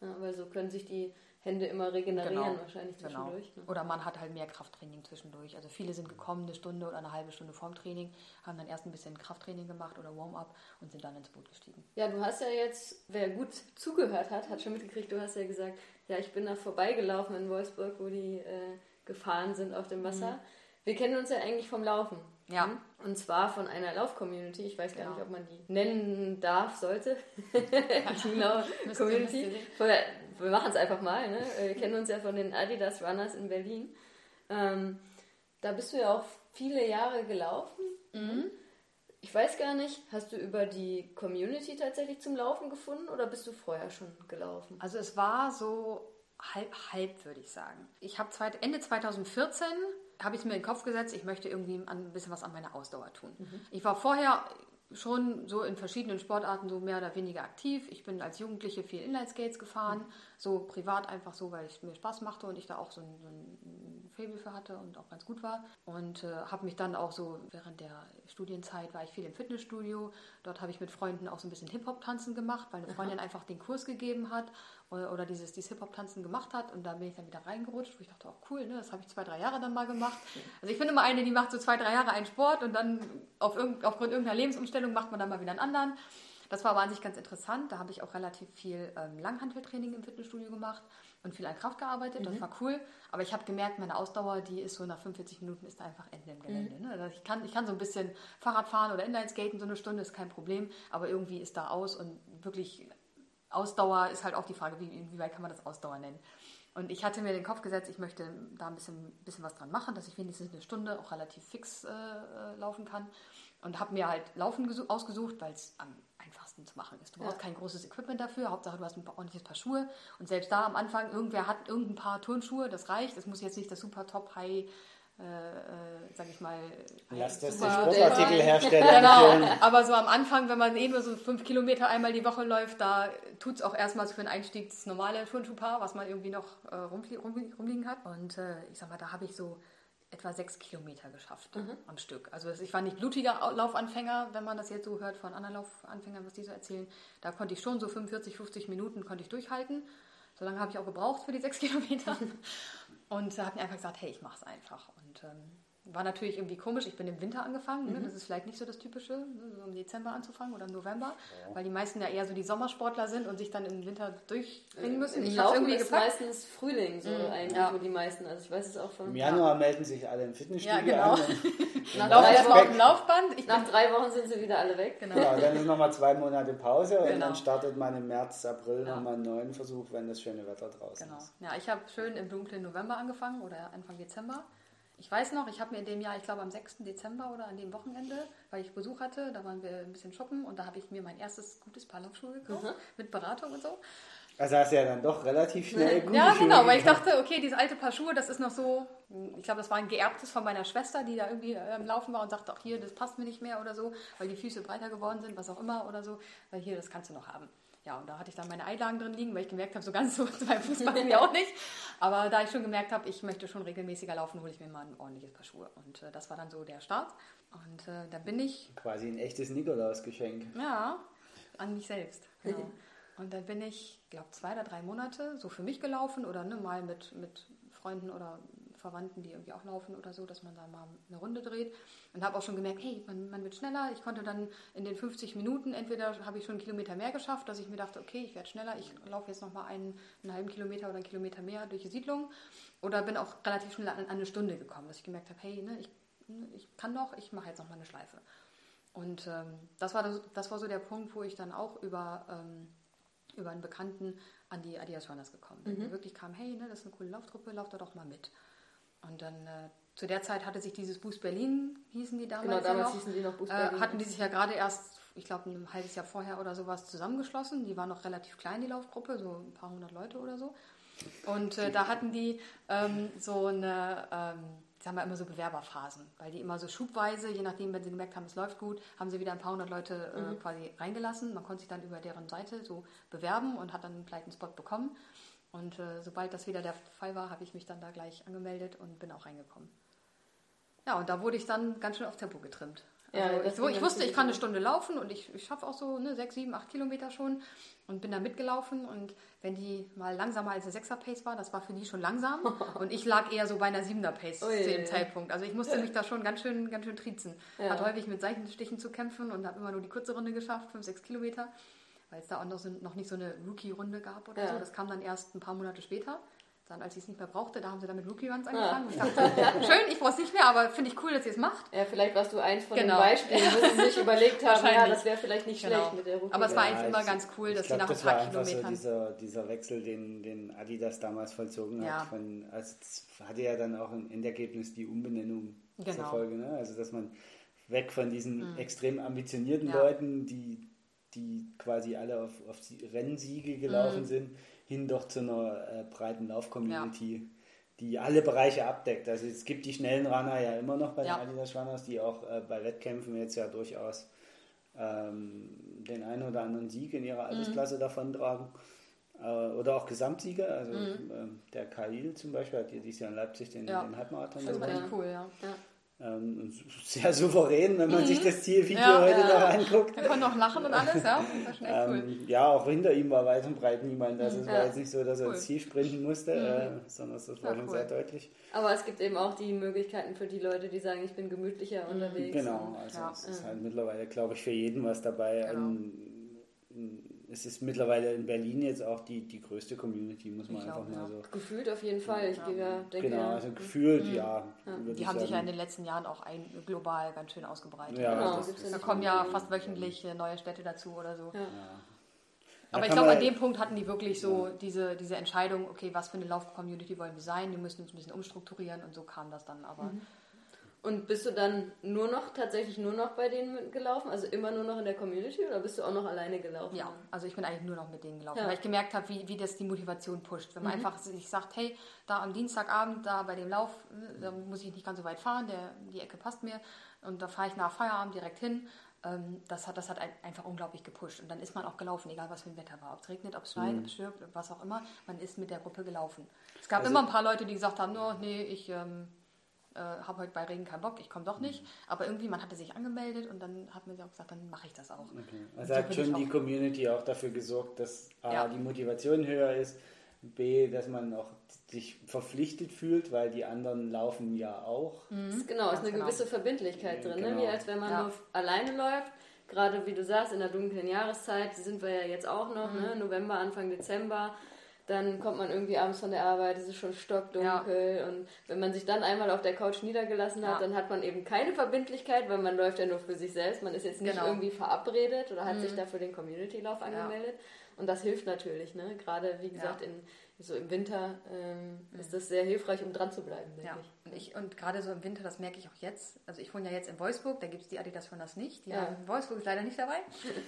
Ja, weil so können sich die Hände immer regenerieren genau. wahrscheinlich genau. zwischendurch. Genau. Ne? Oder man hat halt mehr Krafttraining zwischendurch. Also viele sind gekommen eine Stunde oder eine halbe Stunde vorm Training, haben dann erst ein bisschen Krafttraining gemacht oder Warm-up und sind dann ins Boot gestiegen. Ja, du hast ja jetzt, wer gut zugehört hat, hat schon mitgekriegt, du hast ja gesagt, ja, ich bin da vorbeigelaufen in Wolfsburg, wo die äh, gefahren sind auf dem Wasser. Mhm. Wir kennen uns ja eigentlich vom Laufen. Ja. Hm? Und zwar von einer Lauf-Community. Ich weiß gar genau. nicht, ob man die nennen darf, sollte. die Lauf-Community. Wir machen es einfach mal. Ne? Wir kennen uns ja von den Adidas Runners in Berlin. Ähm, da bist du ja auch viele Jahre gelaufen. Mhm. Ich weiß gar nicht, hast du über die Community tatsächlich zum Laufen gefunden oder bist du vorher schon gelaufen? Also es war so halb halb, würde ich sagen. Ich habe Ende 2014 habe ich mir in den Kopf gesetzt, ich möchte irgendwie ein bisschen was an meiner Ausdauer tun. Mhm. Ich war vorher schon so in verschiedenen Sportarten so mehr oder weniger aktiv. Ich bin als Jugendliche viel Inlineskates gefahren, so privat einfach so, weil es mir Spaß machte und ich da auch so ein, so ein Faible für hatte und auch ganz gut war. Und äh, habe mich dann auch so während der Studienzeit war ich viel im Fitnessstudio. Dort habe ich mit Freunden auch so ein bisschen Hip-Hop-Tanzen gemacht, weil eine Freundin Aha. einfach den Kurs gegeben hat oder, oder dieses, dieses Hip-Hop-Tanzen gemacht hat. Und da bin ich dann wieder reingerutscht, wo ich dachte, auch oh, cool, ne? das habe ich zwei, drei Jahre dann mal gemacht. Also ich bin immer eine, die macht so zwei, drei Jahre einen Sport und dann auf irgend, aufgrund irgendeiner Lebensumstellung macht man dann mal wieder einen anderen. Das war aber an sich ganz interessant. Da habe ich auch relativ viel ähm, Langhanteltraining im Fitnessstudio gemacht und viel an Kraft gearbeitet. Das mhm. war cool. Aber ich habe gemerkt, meine Ausdauer, die ist so nach 45 Minuten ist da einfach Ende im Gelände. Mhm. Ne? Also ich, kann, ich kann so ein bisschen Fahrrad fahren oder Inlineskaten, so eine Stunde ist kein Problem. Aber irgendwie ist da aus und wirklich Ausdauer ist halt auch die Frage, wie, wie weit kann man das Ausdauer nennen. Und ich hatte mir den Kopf gesetzt, ich möchte da ein bisschen, bisschen was dran machen, dass ich wenigstens eine Stunde auch relativ fix äh, äh laufen kann. Und habe mir halt Laufen ausgesucht, weil es am einfachsten zu machen ist. Du brauchst ja. kein großes Equipment dafür, Hauptsache du hast ein ordentliches Paar Schuhe. Und selbst da am Anfang, irgendwer hat irgendein paar Turnschuhe, das reicht. Es muss jetzt nicht das super top high äh, äh, sag ich mal. Lass das die Sportartikelhersteller Genau, aber so am Anfang, wenn man eh nur so fünf Kilometer einmal die Woche läuft, da tut es auch erstmal für den Einstieg das normale Turnschuhpaar, was man irgendwie noch äh, rumflie rum, rumliegen hat. Und äh, ich sag mal, da habe ich so etwa sechs Kilometer geschafft mhm. am Stück. Also ich war nicht blutiger Laufanfänger, wenn man das jetzt so hört von anderen Laufanfängern, was die so erzählen. Da konnte ich schon so 45, 50 Minuten konnte ich durchhalten. So lange habe ich auch gebraucht für die sechs Kilometer. Und da habe ich einfach gesagt, hey, ich mache es einfach. Und ähm, war natürlich irgendwie komisch. Ich bin im Winter angefangen. Ne? Mhm. Das ist vielleicht nicht so das Typische, ne? so im Dezember anzufangen oder im November, ja. weil die meisten ja eher so die Sommersportler sind und sich dann im Winter durchringen müssen. Ich habe irgendwie ist meistens Frühling so mhm. eigentlich ja. so die meisten. Also ich weiß es auch von. Im Januar ja. melden sich alle im Fitnessstudio ja, genau. an. nach Laufen erstmal auf dem Laufband. Ich nach drei Wochen sind sie wieder alle weg. Genau. Ja, dann ist nochmal zwei Monate Pause genau. und dann startet man im März, April ja. nochmal einen neuen Versuch, wenn das schöne Wetter draußen genau. ist. Ja, ich habe schön im dunklen November angefangen oder Anfang Dezember. Ich weiß noch, ich habe mir in dem Jahr, ich glaube am 6. Dezember oder an dem Wochenende, weil ich Besuch hatte, da waren wir ein bisschen shoppen und da habe ich mir mein erstes gutes Paar Laufschuhe gekauft, mhm. mit Beratung und so. Also hast du ja dann doch relativ schnell gute Ja, genau, weil ich dachte, okay, dieses alte Paar Schuhe, das ist noch so, ich glaube, das war ein geerbtes von meiner Schwester, die da irgendwie am ähm, Laufen war und sagte, auch hier, das passt mir nicht mehr oder so, weil die Füße breiter geworden sind, was auch immer oder so, weil hier, das kannst du noch haben. Ja, und da hatte ich dann meine Eilagen drin liegen, weil ich gemerkt habe, so ganz so zwei Fuß passen mir auch nicht. Aber da ich schon gemerkt habe, ich möchte schon regelmäßiger laufen, hole ich mir mal ein ordentliches Paar Schuhe. Und äh, das war dann so der Start. Und äh, da bin ich. Quasi ein echtes Nikolausgeschenk. Ja, an mich selbst. Genau. Und dann bin ich, glaube zwei oder drei Monate so für mich gelaufen oder ne, mal mit, mit Freunden oder Verwandten, die irgendwie auch laufen oder so, dass man da mal eine Runde dreht. Und habe auch schon gemerkt, hey, man, man, wird schneller. Ich konnte dann in den 50 Minuten, entweder habe ich schon einen Kilometer mehr geschafft, dass ich mir dachte, okay, ich werde schneller, ich laufe jetzt nochmal einen, einen halben Kilometer oder einen Kilometer mehr durch die Siedlung. Oder bin auch relativ schnell an, an eine Stunde gekommen, dass ich gemerkt habe, hey, ne, ich, ne, ich kann doch, ich mache jetzt nochmal eine Schleife. Und ähm, das, war das, das war so der Punkt, wo ich dann auch über, ähm, über einen Bekannten an die Adidas Runners gekommen bin. Mhm. wirklich kam, hey, ne, das ist eine coole Lauftruppe, lauf da doch mal mit. Und dann äh, zu der Zeit hatte sich dieses Boost Berlin, hießen die damals. Genau, damals ja noch, hießen die noch Boost äh, Berlin. Äh, hatten die sich ja gerade erst, ich glaube, ein halbes Jahr vorher oder sowas zusammengeschlossen. Die war noch relativ klein, die Laufgruppe, so ein paar hundert Leute oder so. Und äh, da hatten die ähm, so eine, ähm, sagen wir immer so Bewerberphasen, weil die immer so schubweise, je nachdem, wenn sie gemerkt haben, es läuft gut, haben sie wieder ein paar hundert Leute äh, mhm. quasi reingelassen. Man konnte sich dann über deren Seite so bewerben und hat dann vielleicht einen Spot bekommen. Und äh, sobald das wieder der Fall war, habe ich mich dann da gleich angemeldet und bin auch reingekommen. Ja, und da wurde ich dann ganz schön auf Tempo getrimmt. Also ja, ich, ich wusste, ich kann eine Stunde laufen und ich, ich schaffe auch so ne, sechs, sieben, acht Kilometer schon und bin da mitgelaufen. Und wenn die mal langsamer als eine Sechser-Pace war, das war für die schon langsam. und ich lag eher so bei einer Siebener-Pace zu dem Zeitpunkt. Also ich musste mich da schon ganz schön, ganz schön triezen. Ja. Hat häufig mit Seitenstichen zu kämpfen und habe immer nur die kurze Runde geschafft, fünf, sechs Kilometer weil es da auch noch, so, noch nicht so eine Rookie-Runde gab oder ja. so. Das kam dann erst ein paar Monate später. Dann, als ich es nicht mehr brauchte, da haben sie dann mit Rookie-Runs angefangen. Ja. Und ich dachte, schön, ich brauche es nicht mehr, aber finde ich cool, dass ihr es macht. Ja, vielleicht warst du eins von genau. den Beispielen, wo sie sich überlegt haben, ja, das wäre vielleicht nicht genau. schlecht mit der Rookie. Aber es war eigentlich immer ganz cool, dass glaub, sie nach ein paar Kilometern... So dieser, dieser Wechsel, den, den Adidas damals vollzogen hat. Von, also das hatte ja dann auch im Endergebnis die Umbenennung genau. zur Folge. Ne? Also, dass man weg von diesen mhm. extrem ambitionierten Leuten, die die quasi alle auf, auf Rennsiege gelaufen mhm. sind, hin doch zu einer äh, breiten Lauf-Community, ja. die alle Bereiche abdeckt. Also es gibt die schnellen Runner ja immer noch bei ja. den Adidas Runners, die auch äh, bei Wettkämpfen jetzt ja durchaus ähm, den einen oder anderen Sieg in ihrer Altersklasse mhm. davontragen. Äh, oder auch Gesamtsieger, also mhm. Ähm, der Khalil zum Beispiel hat dieses Jahr in Leipzig den, ja. den Halbmarathon gewonnen. Das war cool, ja. Ähm, sehr souverän, wenn man mhm. sich das Zielvideo ja, heute ja. noch anguckt. Er konnte auch lachen und alles, ja. Das war echt cool. Ähm, ja, auch hinter ihm war weit und breit niemand. Also es ja. war jetzt nicht so, dass er cool. ins Ziel sprinten musste, mhm. äh, sondern das war schon cool. sehr deutlich. Aber es gibt eben auch die Möglichkeiten für die Leute, die sagen, ich bin gemütlicher mhm. unterwegs. Genau, also es ist halt mittlerweile, glaube ich, für jeden was dabei. Genau. Ein, ein, es ist mittlerweile in Berlin jetzt auch die, die größte Community, muss man ich einfach mal so. Gefühlt auf jeden Fall. Ich ja. denke, genau, also gefühlt, mhm. ja. Die haben sich ja in den letzten Jahren auch ein, global ganz schön ausgebreitet. Ja, genau, da kommen ja fast wöchentlich neue Städte dazu oder so. Aber ich glaube, an dem Punkt hatten die wirklich so ja. diese, diese Entscheidung, okay, was für eine Lauf-Community wollen wir sein? Wir müssen uns ein bisschen umstrukturieren und so kam das dann. Aber mhm. Und bist du dann nur noch, tatsächlich nur noch bei denen gelaufen? Also immer nur noch in der Community oder bist du auch noch alleine gelaufen? Ja, also ich bin eigentlich nur noch mit denen gelaufen, ja. weil ich gemerkt habe, wie, wie das die Motivation pusht. Wenn man mhm. einfach sich sagt, hey, da am Dienstagabend, da bei dem Lauf, äh, da muss ich nicht ganz so weit fahren, der, die Ecke passt mir und da fahre ich nach Feierabend direkt hin. Ähm, das, hat, das hat einfach unglaublich gepusht. Und dann ist man auch gelaufen, egal was für ein Wetter war. Ob es regnet, ob es schneit, mhm. ob es stirbt, was auch immer. Man ist mit der Gruppe gelaufen. Es gab also, immer ein paar Leute, die gesagt haben, no, nee, ich... Ähm, äh, habe heute bei Regen keinen Bock, ich komme doch nicht. Aber irgendwie, man hatte sich angemeldet und dann hat man sich auch gesagt, dann mache ich das auch. Okay. Also hat schon die Community auch dafür gesorgt, dass A, ja. die Motivation höher ist, B, dass man auch sich verpflichtet fühlt, weil die anderen laufen ja auch. Mhm. Genau, ist eine genau. gewisse Verbindlichkeit drin, genau. ne? wie als wenn man ja. nur alleine läuft. Gerade wie du sagst, in der dunklen Jahreszeit sind wir ja jetzt auch noch, ne? mhm. ne? November, Anfang Dezember dann kommt man irgendwie abends von der Arbeit, es ist schon stockdunkel ja. und wenn man sich dann einmal auf der Couch niedergelassen hat, ja. dann hat man eben keine Verbindlichkeit, weil man läuft ja nur für sich selbst, man ist jetzt nicht genau. irgendwie verabredet oder hat mhm. sich dafür den Community-Lauf angemeldet ja. und das hilft natürlich, ne? gerade wie gesagt in so im Winter ähm, mhm. ist das sehr hilfreich, um dran zu bleiben, denke ja. ich. Und, ich. und gerade so im Winter, das merke ich auch jetzt. Also ich wohne ja jetzt in Wolfsburg, da gibt es die Adidas das nicht. Die ja. Wolfsburg ist leider nicht dabei.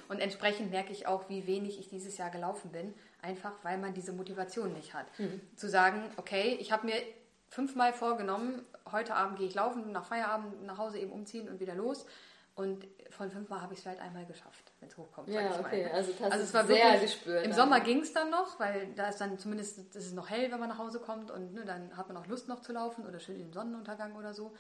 Und entsprechend merke ich auch, wie wenig ich dieses Jahr gelaufen bin. Einfach, weil man diese Motivation nicht hat. Mhm. Zu sagen, okay, ich habe mir fünfmal vorgenommen, heute Abend gehe ich laufen, nach Feierabend nach Hause eben umziehen und wieder los. Und von fünfmal habe ich es halt einmal geschafft, wenn es hochkommt. Ja, okay. Also, also es war sehr wirklich, gespürt. Im Sommer ging es dann noch, weil da ist dann zumindest, es ist noch hell, wenn man nach Hause kommt und ne, dann hat man auch Lust noch zu laufen oder schön den Sonnenuntergang oder so.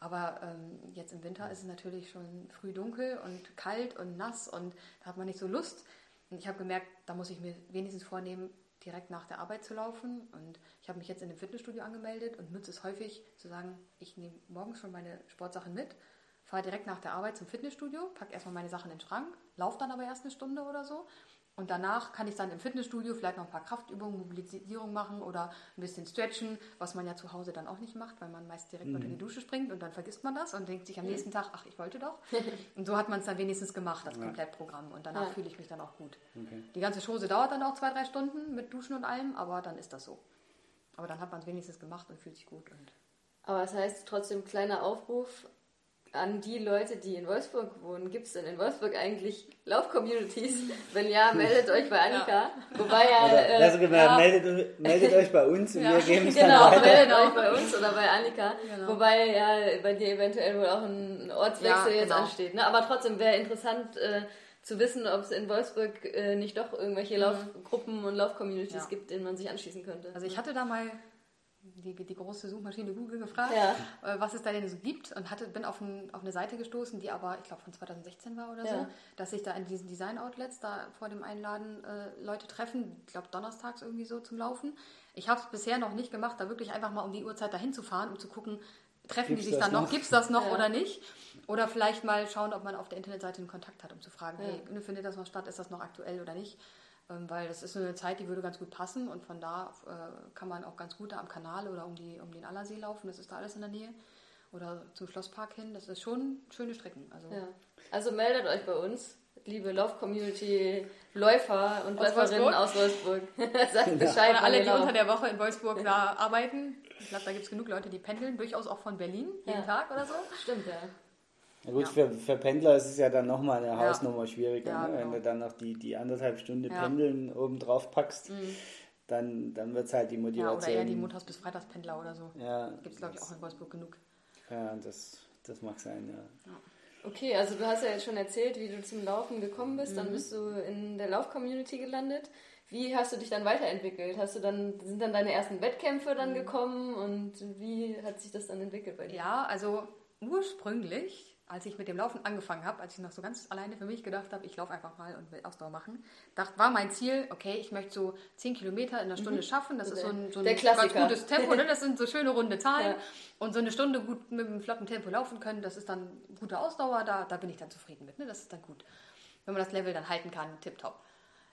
Aber ähm, jetzt im Winter ist es natürlich schon früh dunkel und kalt und nass und da hat man nicht so Lust. Und ich habe gemerkt, da muss ich mir wenigstens vornehmen, direkt nach der Arbeit zu laufen. Und ich habe mich jetzt in dem Fitnessstudio angemeldet und nutze es häufig zu sagen, ich nehme morgens schon meine Sportsachen mit, fahre direkt nach der Arbeit zum Fitnessstudio, packe erstmal meine Sachen in den Schrank, laufe dann aber erst eine Stunde oder so und danach kann ich dann im Fitnessstudio vielleicht noch ein paar Kraftübungen, Mobilisierung machen oder ein bisschen stretchen, was man ja zu Hause dann auch nicht macht, weil man meist direkt mhm. unter die Dusche springt und dann vergisst man das und denkt sich am mhm. nächsten Tag, ach, ich wollte doch. und so hat man es dann wenigstens gemacht, das ja. Komplettprogramm. Und danach ja. fühle ich mich dann auch gut. Okay. Die ganze Chose dauert dann auch zwei, drei Stunden mit Duschen und allem, aber dann ist das so. Aber dann hat man es wenigstens gemacht und fühlt sich gut. Und aber das heißt trotzdem kleiner Aufruf an die Leute, die in Wolfsburg wohnen. Gibt es denn in Wolfsburg eigentlich Lauf-Communities? Wenn ja, meldet euch bei Annika. Ja. Wobei ja. Äh, also, genau, ja. meldet, meldet euch bei uns und ja. wir geben es genau, dann weiter. Genau, meldet euch bei uns oder bei Annika. Genau. Wobei ja bei dir eventuell wohl auch ein Ortswechsel jetzt genau. ansteht. Ne? Aber trotzdem wäre interessant. Äh, zu wissen, ob es in Wolfsburg äh, nicht doch irgendwelche mhm. Laufgruppen und Laufcommunities gibt, denen man sich anschließen könnte. Also ich hatte da mal die, die große Suchmaschine Google gefragt, ja. Äh, was es da denn so gibt und hatte, bin auf, ein, auf eine Seite gestoßen, die aber, ich glaube, von 2016 war oder ja. so, dass sich da in diesen Design-Outlets da vor dem Einladen äh, Leute treffen, ich glaube, donnerstags irgendwie so zum Laufen. Ich habe es bisher noch nicht gemacht, da wirklich einfach mal um die Uhrzeit dahin zu fahren, um zu gucken, treffen gibt's die sich dann noch, noch? gibt es das noch ja. oder nicht? Oder vielleicht mal schauen, ob man auf der Internetseite einen Kontakt hat, um zu fragen, hey, findet das noch statt, ist das noch aktuell oder nicht? Ähm, weil das ist so eine Zeit, die würde ganz gut passen und von da äh, kann man auch ganz gut da am Kanal oder um, die, um den Allersee laufen, das ist da alles in der Nähe. Oder zum Schlosspark hin, das ist schon schöne Strecken. Also, ja. also meldet euch bei uns, liebe Lauf-Community, Läufer und aus Läuferinnen Wolfsburg? aus Wolfsburg. Sagt Bescheid. Oder alle, die unter der Woche in Wolfsburg da arbeiten. Ich glaube, da gibt es genug Leute, die pendeln, durchaus auch von Berlin, jeden ja. Tag oder so. Stimmt, ja. Na gut, ja. für, für Pendler ist es ja dann nochmal eine Hausnummer schwieriger. Ja, ne? Wenn genau. du dann noch die, die anderthalb Stunden Pendeln oben drauf packst, mhm. dann, dann wird es halt die Motivation. Ja, oder eher die Montags- bis Freitagspendler oder so. Ja, Gibt es, glaube ich, auch in Wolfsburg genug. Ja, das, das mag sein, ja. Okay, also du hast ja jetzt schon erzählt, wie du zum Laufen gekommen bist. Mhm. Dann bist du in der Lauf-Community gelandet. Wie hast du dich dann weiterentwickelt? Hast du dann, sind dann deine ersten Wettkämpfe dann mhm. gekommen und wie hat sich das dann entwickelt bei dir? Ja, also ursprünglich als ich mit dem Laufen angefangen habe, als ich noch so ganz alleine für mich gedacht habe, ich laufe einfach mal und will Ausdauer machen, dacht, war mein Ziel, okay, ich möchte so 10 Kilometer in einer Stunde mhm. schaffen. Das ist so ein, so ein ganz gutes Tempo, ne? das sind so schöne runde Zahlen. Ja. Und so eine Stunde gut mit einem flotten Tempo laufen können, das ist dann gute Ausdauer, da, da bin ich dann zufrieden mit. Ne? Das ist dann gut. Wenn man das Level dann halten kann, tipptopp.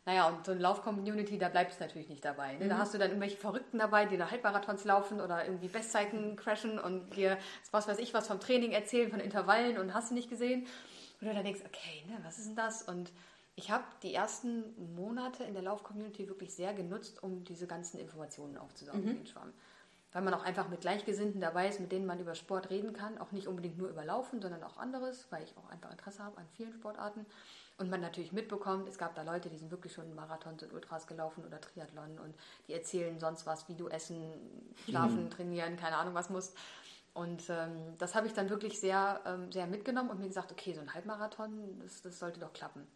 Naja, und so eine Lauf-Community, da bleibst du natürlich nicht dabei. Ne? Mhm. Da hast du dann irgendwelche Verrückten dabei, die da Halbmarathons laufen oder irgendwie Bestzeiten crashen und dir, was weiß ich, was vom Training erzählen, von Intervallen und hast du nicht gesehen. Und du dann denkst, okay, ne, was ist denn das? Und Ich habe die ersten Monate in der Lauf-Community wirklich sehr genutzt, um diese ganzen Informationen aufzusaugen mhm. den Schwamm. Weil man auch einfach mit Gleichgesinnten dabei ist, mit denen man über Sport reden kann. Auch nicht unbedingt nur über Laufen, sondern auch anderes, weil ich auch einfach Interesse habe an vielen Sportarten. Und man natürlich mitbekommt, es gab da Leute, die sind wirklich schon Marathons und Ultras gelaufen oder Triathlon und die erzählen sonst was, wie du essen, schlafen, mhm. trainieren, keine Ahnung was musst. Und ähm, das habe ich dann wirklich sehr, ähm, sehr mitgenommen und mir gesagt, okay, so ein Halbmarathon, das, das sollte doch klappen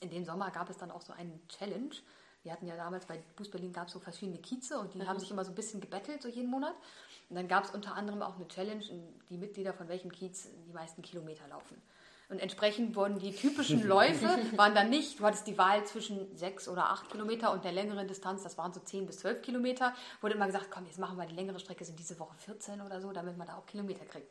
in dem Sommer gab es dann auch so einen Challenge. Wir hatten ja damals bei Boost Berlin gab es so verschiedene Kieze und die mhm. haben sich immer so ein bisschen gebettelt, so jeden Monat. Und dann gab es unter anderem auch eine Challenge, die Mitglieder von welchem Kiez die meisten Kilometer laufen. Und entsprechend wurden die typischen Läufe, waren dann nicht, du hattest die Wahl zwischen sechs oder acht Kilometer und der längeren Distanz, das waren so zehn bis zwölf Kilometer, wurde immer gesagt, komm, jetzt machen wir die längere Strecke, sind diese Woche 14 oder so, damit man da auch Kilometer kriegt.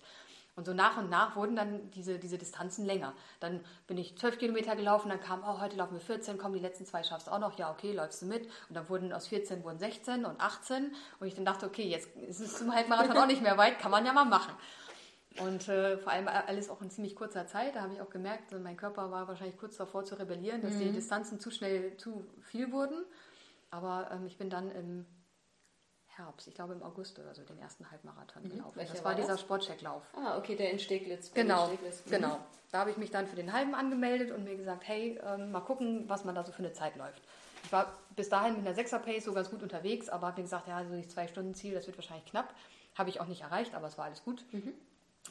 Und so nach und nach wurden dann diese, diese Distanzen länger. Dann bin ich zwölf Kilometer gelaufen, dann kam, oh, heute laufen wir 14, komm, die letzten zwei schaffst du auch noch, ja, okay, läufst du mit. Und dann wurden aus 14 wurden 16 und 18. Und ich dann dachte, okay, jetzt ist es zum Halbmarathon auch nicht mehr weit, kann man ja mal machen. Und äh, vor allem alles auch in ziemlich kurzer Zeit. Da habe ich auch gemerkt, mein Körper war wahrscheinlich kurz davor zu rebellieren, dass mhm. die Distanzen zu schnell zu viel wurden. Aber ähm, ich bin dann im Herbst, ich glaube im August oder so, den ersten Halbmarathon mhm. gelaufen. Welcher das war, war dieser Sportchecklauf. Ah, okay, der in Steglitz. Genau, Steglitz. Mhm. genau. Da habe ich mich dann für den halben angemeldet und mir gesagt, hey, ähm, mal gucken, was man da so für eine Zeit läuft. Ich war bis dahin mit einer 6er Pace so ganz gut unterwegs, aber habe mir gesagt, ja, so das zwei Stunden Ziel, das wird wahrscheinlich knapp. Habe ich auch nicht erreicht, aber es war alles gut. Mhm.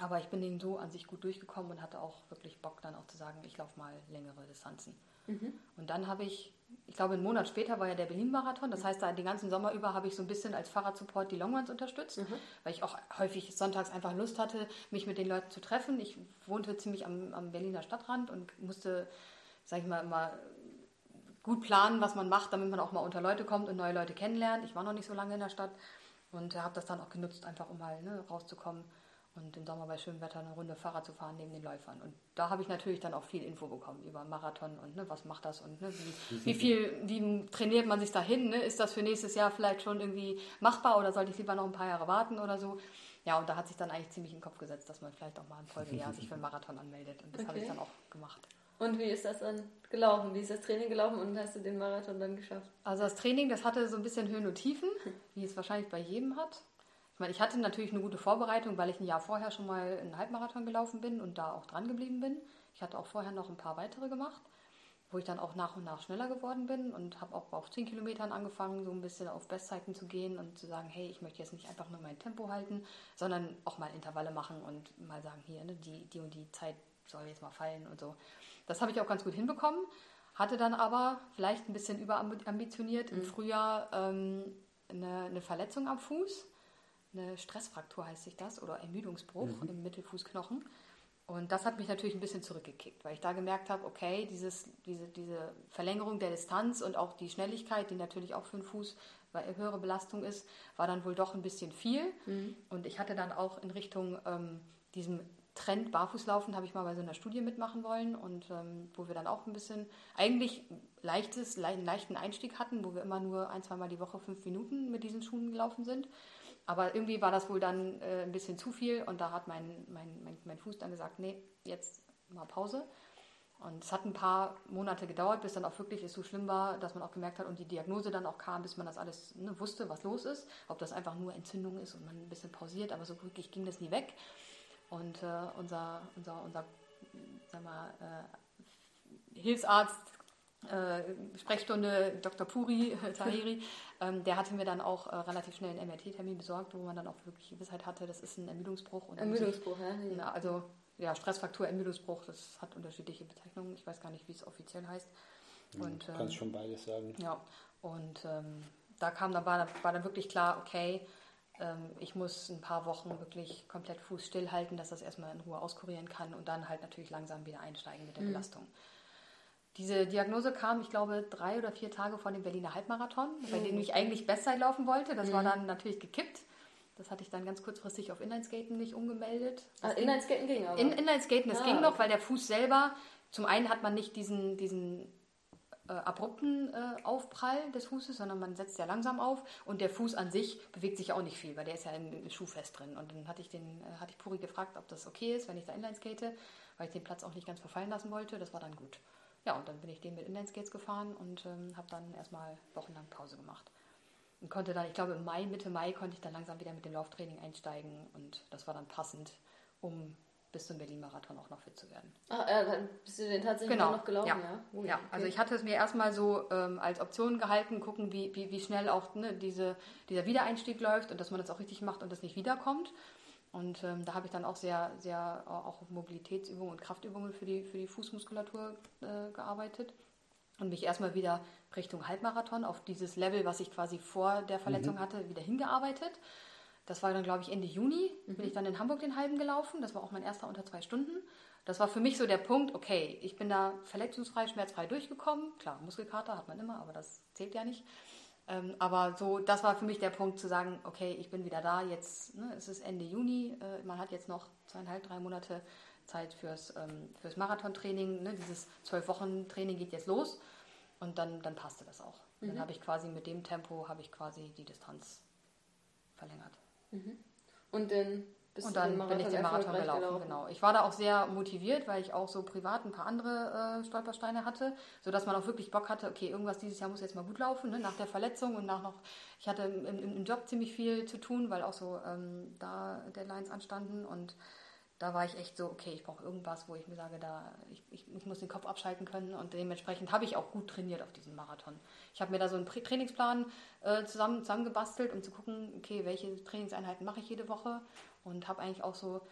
Aber ich bin den so an sich gut durchgekommen und hatte auch wirklich Bock dann auch zu sagen, ich laufe mal längere Distanzen. Mhm. Und dann habe ich ich glaube, einen Monat später war ja der Berlin-Marathon. Das heißt, da den ganzen Sommer über habe ich so ein bisschen als Fahrradsupport die Longruns unterstützt, mhm. weil ich auch häufig sonntags einfach Lust hatte, mich mit den Leuten zu treffen. Ich wohnte ziemlich am, am Berliner Stadtrand und musste, sag ich mal, immer gut planen, was man macht, damit man auch mal unter Leute kommt und neue Leute kennenlernt. Ich war noch nicht so lange in der Stadt und habe das dann auch genutzt, einfach um mal ne, rauszukommen und im Sommer bei schönem Wetter eine Runde Fahrrad zu fahren neben den Läufern. Und da habe ich natürlich dann auch viel Info bekommen über Marathon und ne, was macht das und ne, wie, wie, viel, wie trainiert man sich dahin? Ne? Ist das für nächstes Jahr vielleicht schon irgendwie machbar oder sollte ich lieber noch ein paar Jahre warten oder so? Ja, und da hat sich dann eigentlich ziemlich in den Kopf gesetzt, dass man vielleicht auch mal ein Folgejahr sich für einen Marathon anmeldet. Und das okay. habe ich dann auch gemacht. Und wie ist das dann gelaufen? Wie ist das Training gelaufen und hast du den Marathon dann geschafft? Also das Training, das hatte so ein bisschen Höhen und Tiefen, wie es wahrscheinlich bei jedem hat. Ich meine, ich hatte natürlich eine gute Vorbereitung, weil ich ein Jahr vorher schon mal einen Halbmarathon gelaufen bin und da auch dran geblieben bin. Ich hatte auch vorher noch ein paar weitere gemacht, wo ich dann auch nach und nach schneller geworden bin und habe auch auf 10 Kilometern angefangen, so ein bisschen auf Bestzeiten zu gehen und zu sagen, hey, ich möchte jetzt nicht einfach nur mein Tempo halten, sondern auch mal Intervalle machen und mal sagen, hier, ne, die, die und die Zeit soll jetzt mal fallen und so. Das habe ich auch ganz gut hinbekommen, hatte dann aber vielleicht ein bisschen überambitioniert mhm. im Frühjahr ähm, eine, eine Verletzung am Fuß eine Stressfraktur heißt sich das oder Ermüdungsbruch mhm. im Mittelfußknochen. Und das hat mich natürlich ein bisschen zurückgekickt, weil ich da gemerkt habe, okay, dieses, diese, diese Verlängerung der Distanz und auch die Schnelligkeit, die natürlich auch für den Fuß eine höhere Belastung ist, war dann wohl doch ein bisschen viel. Mhm. Und ich hatte dann auch in Richtung ähm, diesem Trend Barfußlaufen, habe ich mal bei so einer Studie mitmachen wollen und ähm, wo wir dann auch ein bisschen eigentlich leichtes, einen leichten Einstieg hatten, wo wir immer nur ein, zweimal die Woche fünf Minuten mit diesen Schuhen gelaufen sind. Aber irgendwie war das wohl dann äh, ein bisschen zu viel und da hat mein, mein, mein, mein Fuß dann gesagt, nee, jetzt mal Pause. Und es hat ein paar Monate gedauert, bis dann auch wirklich es so schlimm war, dass man auch gemerkt hat und die Diagnose dann auch kam, bis man das alles ne, wusste, was los ist. Ob das einfach nur Entzündung ist und man ein bisschen pausiert, aber so wirklich ging das nie weg. Und äh, unser, unser, unser sag mal, äh, Hilfsarzt Sprechstunde Dr. Puri äh, Tahiri, ähm, der hatte mir dann auch äh, relativ schnell einen MRT-Termin besorgt, wo man dann auch wirklich Gewissheit hatte, das ist ein Ermüdungsbruch. Und Ermüdungsbruch, ja. ja. Also ja, Stressfraktur, Ermüdungsbruch, das hat unterschiedliche Bezeichnungen. Ich weiß gar nicht, wie es offiziell heißt. Und, ähm, Kannst schon beides sagen. Ja, und ähm, da kam dann, war, war dann wirklich klar, okay, ähm, ich muss ein paar Wochen wirklich komplett Fuß stillhalten, dass das erstmal in Ruhe auskurieren kann und dann halt natürlich langsam wieder einsteigen mit der mhm. Belastung. Diese Diagnose kam, ich glaube, drei oder vier Tage vor dem Berliner Halbmarathon, bei dem ich eigentlich Bestzeit laufen wollte. Das mhm. war dann natürlich gekippt. Das hatte ich dann ganz kurzfristig auf Inlineskaten nicht umgemeldet. Ah, Inlineskaten ging aber? In, Inlineskaten, das ah, ging noch, weil der Fuß selber, zum einen hat man nicht diesen, diesen äh, abrupten äh, Aufprall des Fußes, sondern man setzt ja langsam auf und der Fuß an sich bewegt sich ja auch nicht viel, weil der ist ja im, im Schuh fest drin. Und dann hatte ich, den, äh, hatte ich Puri gefragt, ob das okay ist, wenn ich da Inlineskate, weil ich den Platz auch nicht ganz verfallen lassen wollte. Das war dann gut. Ja, und dann bin ich den mit Inlineskates gefahren und ähm, habe dann erstmal wochenlang Pause gemacht. Und konnte dann, ich glaube im Mai, Mitte Mai, konnte ich dann langsam wieder mit dem Lauftraining einsteigen und das war dann passend, um bis zum Berlin-Marathon auch noch fit zu werden. Ach, äh, dann bist du den tatsächlich genau. noch gelaufen, ja? Ja, oh, ja. Okay. also ich hatte es mir erstmal so ähm, als Option gehalten, gucken, wie, wie, wie schnell auch ne, diese, dieser Wiedereinstieg läuft und dass man das auch richtig macht und das nicht wiederkommt. Und ähm, da habe ich dann auch sehr, sehr auch auf Mobilitätsübungen und Kraftübungen für die, für die Fußmuskulatur äh, gearbeitet und mich erstmal wieder Richtung Halbmarathon auf dieses Level, was ich quasi vor der Verletzung mhm. hatte, wieder hingearbeitet. Das war dann, glaube ich, Ende Juni. Mhm. Bin ich dann in Hamburg den halben gelaufen. Das war auch mein erster unter zwei Stunden. Das war für mich so der Punkt, okay, ich bin da verletzungsfrei, schmerzfrei durchgekommen. Klar, Muskelkater hat man immer, aber das zählt ja nicht. Ähm, aber so, das war für mich der Punkt zu sagen, okay, ich bin wieder da. Jetzt ne, es ist Ende Juni. Äh, man hat jetzt noch zweieinhalb, drei Monate Zeit fürs, ähm, fürs Marathontraining. Ne? Dieses zwölf Wochen Training geht jetzt los. Und dann, dann passte das auch. Mhm. Dann habe ich quasi mit dem Tempo habe ich quasi die Distanz verlängert. Mhm. Und dann und dann bin ich den Marathon gelaufen, gelaufen, genau. Ich war da auch sehr motiviert, weil ich auch so privat ein paar andere äh, Stolpersteine hatte, sodass man auch wirklich Bock hatte, okay, irgendwas dieses Jahr muss jetzt mal gut laufen, ne? nach der Verletzung und nach noch, ich hatte im, im, im Job ziemlich viel zu tun, weil auch so ähm, da Deadlines anstanden und da war ich echt so, okay, ich brauche irgendwas, wo ich mir sage, da ich, ich, ich muss den Kopf abschalten können und dementsprechend habe ich auch gut trainiert auf diesem Marathon. Ich habe mir da so einen Trainingsplan äh, zusammen, zusammengebastelt, um zu gucken, okay, welche Trainingseinheiten mache ich jede Woche und habe eigentlich auch so,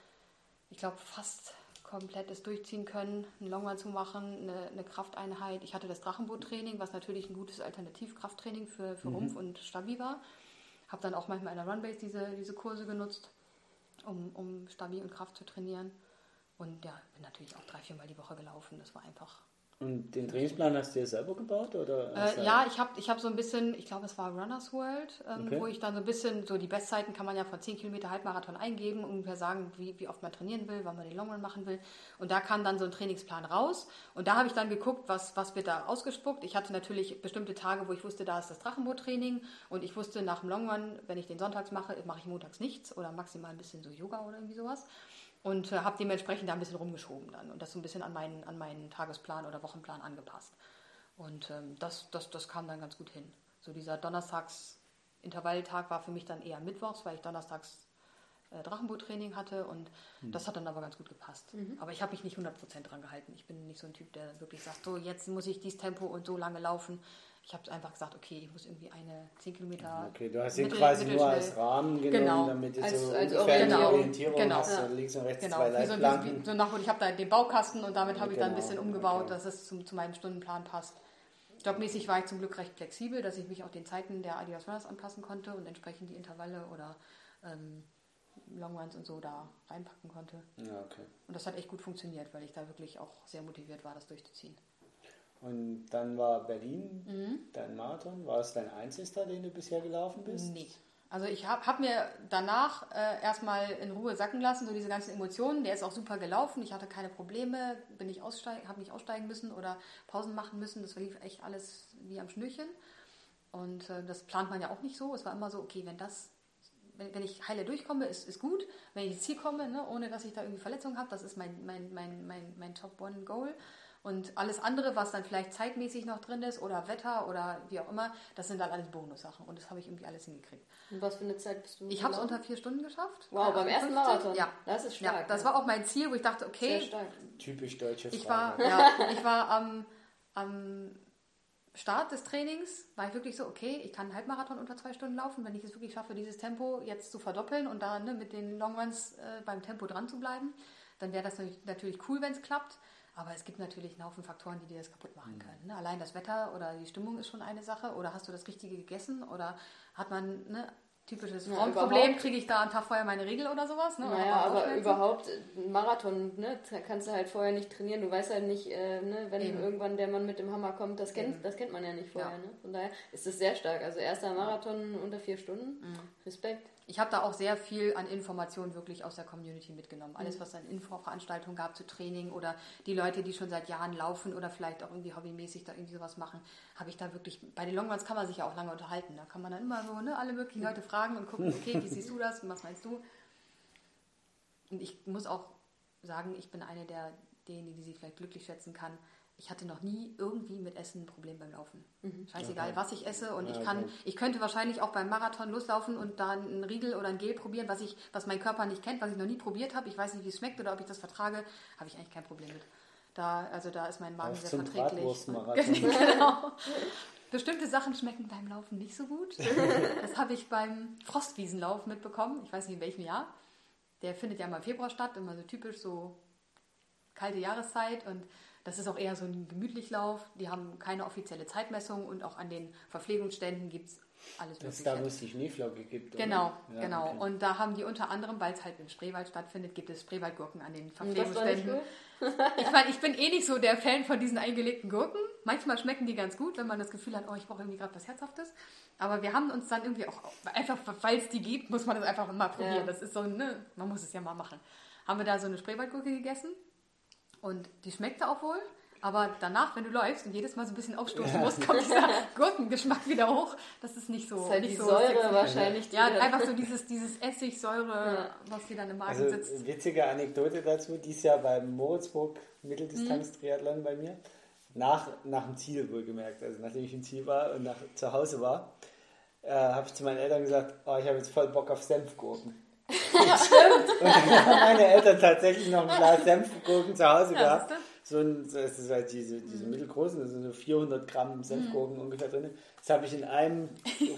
ich glaube, fast komplett das durchziehen können, einen Longrun zu machen, eine, eine Krafteinheit. Ich hatte das Drachenboot-Training, was natürlich ein gutes Alternativkrafttraining für, für mhm. Rumpf und Stabi war. Habe dann auch manchmal in der Runbase diese, diese Kurse genutzt um, um Stabi und Kraft zu trainieren. Und ja, bin natürlich auch drei, viermal die Woche gelaufen. Das war einfach. Und den Trainingsplan hast du dir selber gebaut? Oder äh, ja, ich habe ich hab so ein bisschen, ich glaube, es war Runners World, ähm, okay. wo ich dann so ein bisschen, so die Bestzeiten kann man ja von 10 Kilometer Halbmarathon eingeben, ungefähr sagen, wie, wie oft man trainieren will, wann man den Longrun machen will. Und da kam dann so ein Trainingsplan raus. Und da habe ich dann geguckt, was, was wird da ausgespuckt. Ich hatte natürlich bestimmte Tage, wo ich wusste, da ist das Drachenboot-Training. Und ich wusste, nach dem Longrun, wenn ich den sonntags mache, mache ich montags nichts oder maximal ein bisschen so Yoga oder irgendwie sowas und äh, habe dementsprechend da ein bisschen rumgeschoben dann und das so ein bisschen an meinen, an meinen Tagesplan oder Wochenplan angepasst. Und ähm, das, das, das kam dann ganz gut hin. So dieser Donnerstags-Intervalltag war für mich dann eher Mittwochs, weil ich donnerstags äh, Drachenboot-Training hatte und mhm. das hat dann aber ganz gut gepasst. Mhm. Aber ich habe mich nicht 100% dran gehalten. Ich bin nicht so ein Typ, der wirklich sagt, so jetzt muss ich dieses Tempo und so lange laufen. Ich habe einfach gesagt, okay, ich muss irgendwie eine 10 Kilometer. Okay, du hast ihn quasi nur als Rahmen genommen, genau. damit du als, so als ungefähr genau. Orientierung genau. hast, ja. links und rechts genau. zwei Leitplanken. So, so nach, ich habe da den Baukasten und damit habe ich dann ein genau, bisschen umgebaut, okay. dass es zum, zu meinem Stundenplan passt. Jobmäßig war ich zum Glück recht flexibel, dass ich mich auch den Zeiten der Adidas Runners anpassen konnte und entsprechend die Intervalle oder ähm, Longruns und so da reinpacken konnte. Ja, okay. Und das hat echt gut funktioniert, weil ich da wirklich auch sehr motiviert war, das durchzuziehen. Und dann war Berlin mhm. dein Marathon. War es dein einziger, den du bisher gelaufen bist? Nee. Also ich habe hab mir danach äh, erstmal in Ruhe sacken lassen, so diese ganzen Emotionen. Der ist auch super gelaufen. Ich hatte keine Probleme, bin nicht aussteigen, habe nicht aussteigen müssen oder Pausen machen müssen. Das lief echt alles wie am Schnürchen. Und äh, das plant man ja auch nicht so. Es war immer so, okay, wenn das, wenn, wenn ich heile durchkomme, ist, ist gut. Wenn ich ins Ziel komme, ne, ohne dass ich da irgendwie Verletzungen habe, das ist mein, mein, mein, mein, mein Top-One-Goal. Und alles andere, was dann vielleicht zeitmäßig noch drin ist oder Wetter oder wie auch immer, das sind dann alles Bonussachen. Und das habe ich irgendwie alles hingekriegt. Und was für eine Zeit bist du? Ich habe es unter vier Stunden geschafft. Wow, beim ersten Marathon? Ja. Das ist stark. Ja, das war auch mein Ziel, wo ich dachte, okay. Sehr stark. Typisch deutsche Frage. Ich war, ja, ich war am, am Start des Trainings, war ich wirklich so, okay, ich kann einen Halbmarathon unter zwei Stunden laufen, wenn ich es wirklich schaffe, dieses Tempo jetzt zu verdoppeln und da ne, mit den Longruns äh, beim Tempo dran zu bleiben, dann wäre das natürlich cool, wenn es klappt. Aber es gibt natürlich einen Haufen Faktoren, die dir das kaputt machen mhm. können. Ne? Allein das Wetter oder die Stimmung ist schon eine Sache. Oder hast du das Richtige gegessen? Oder hat man ne, typisches ja, Frauenproblem, kriege ich da einen Tag vorher meine Regel oder sowas? Ne? Naja, aber überhaupt, ein Marathon, ne, kannst du halt vorher nicht trainieren. Du weißt halt nicht, äh, ne, wenn Eben. irgendwann der Mann mit dem Hammer kommt, das kennt, das kennt man ja nicht vorher. Ja. Ne? Von daher ist es sehr stark. Also erster Marathon unter vier Stunden. Mhm. Respekt ich habe da auch sehr viel an Informationen wirklich aus der Community mitgenommen. Alles, mhm. was es an Infoveranstaltungen gab zu Training oder die Leute, die schon seit Jahren laufen oder vielleicht auch irgendwie hobbymäßig da irgendwie sowas machen, habe ich da wirklich, bei den Longruns kann man sich ja auch lange unterhalten. Da kann man dann immer so ne, alle möglichen Leute fragen und gucken, okay, wie siehst du das und was meinst du? Und ich muss auch sagen, ich bin eine der, derjenigen, die sich vielleicht glücklich schätzen kann, ich hatte noch nie irgendwie mit Essen ein Problem beim Laufen. Mhm. Scheißegal, okay. was ich esse und ja, ich kann, okay. ich könnte wahrscheinlich auch beim Marathon loslaufen und da einen Riegel oder ein Gel probieren, was ich, was mein Körper nicht kennt, was ich noch nie probiert habe. Ich weiß nicht, wie es schmeckt oder ob ich das vertrage, habe ich eigentlich kein Problem mit. Da, also da ist mein Magen Auf sehr verträglich. genau. Bestimmte Sachen schmecken beim Laufen nicht so gut. Das habe ich beim Frostwiesenlauf mitbekommen. Ich weiß nicht in welchem Jahr. Der findet ja mal im Februar statt, immer so typisch so kalte Jahreszeit und das ist auch eher so ein Gemütlichlauf. Die haben keine offizielle Zeitmessung und auch an den Verpflegungsständen gibt es alles das Mögliche. Da, wo es die Schneeflocke gibt. Genau, ja, genau. Okay. Und da haben die unter anderem, weil es halt im Spreewald stattfindet, gibt es Spreewaldgurken an den Verpflegungsständen. ich meine, ich bin eh nicht so der Fan von diesen eingelegten Gurken. Manchmal schmecken die ganz gut, wenn man das Gefühl hat, oh, ich brauche irgendwie gerade was Herzhaftes. Aber wir haben uns dann irgendwie auch, einfach, weil es die gibt, muss man das einfach mal probieren. Ja. Das ist so, ne, man muss es ja mal machen. Haben wir da so eine Spreewaldgurke gegessen und die schmeckte auch wohl. Aber danach, wenn du läufst und jedes Mal so ein bisschen aufstoßen musst, kommt dieser Gurkengeschmack wieder hoch. Das ist nicht so. Das ist halt nicht die so Säure sexy. wahrscheinlich. Ja, einfach so dieses, dieses Essigsäure, ja. was dir dann im Magen also, sitzt. Witzige Anekdote dazu: Dies Jahr beim Moritzburg Mitteldistanz-Triathlon mhm. bei mir. Nach, nach dem Ziel wohlgemerkt, also nachdem ich im Ziel war und nach, zu Hause war, äh, habe ich zu meinen Eltern gesagt: oh, Ich habe jetzt voll Bock auf Senfgurken. Stimmt. Und dann haben meine Eltern tatsächlich noch ein Glas Senfgurken zu Hause ja, gehabt. So ein, das ist halt diese, diese mhm. mittelgroßen, da sind so 400 Gramm Senfgurken mhm. ungefähr drin. Das habe ich in einem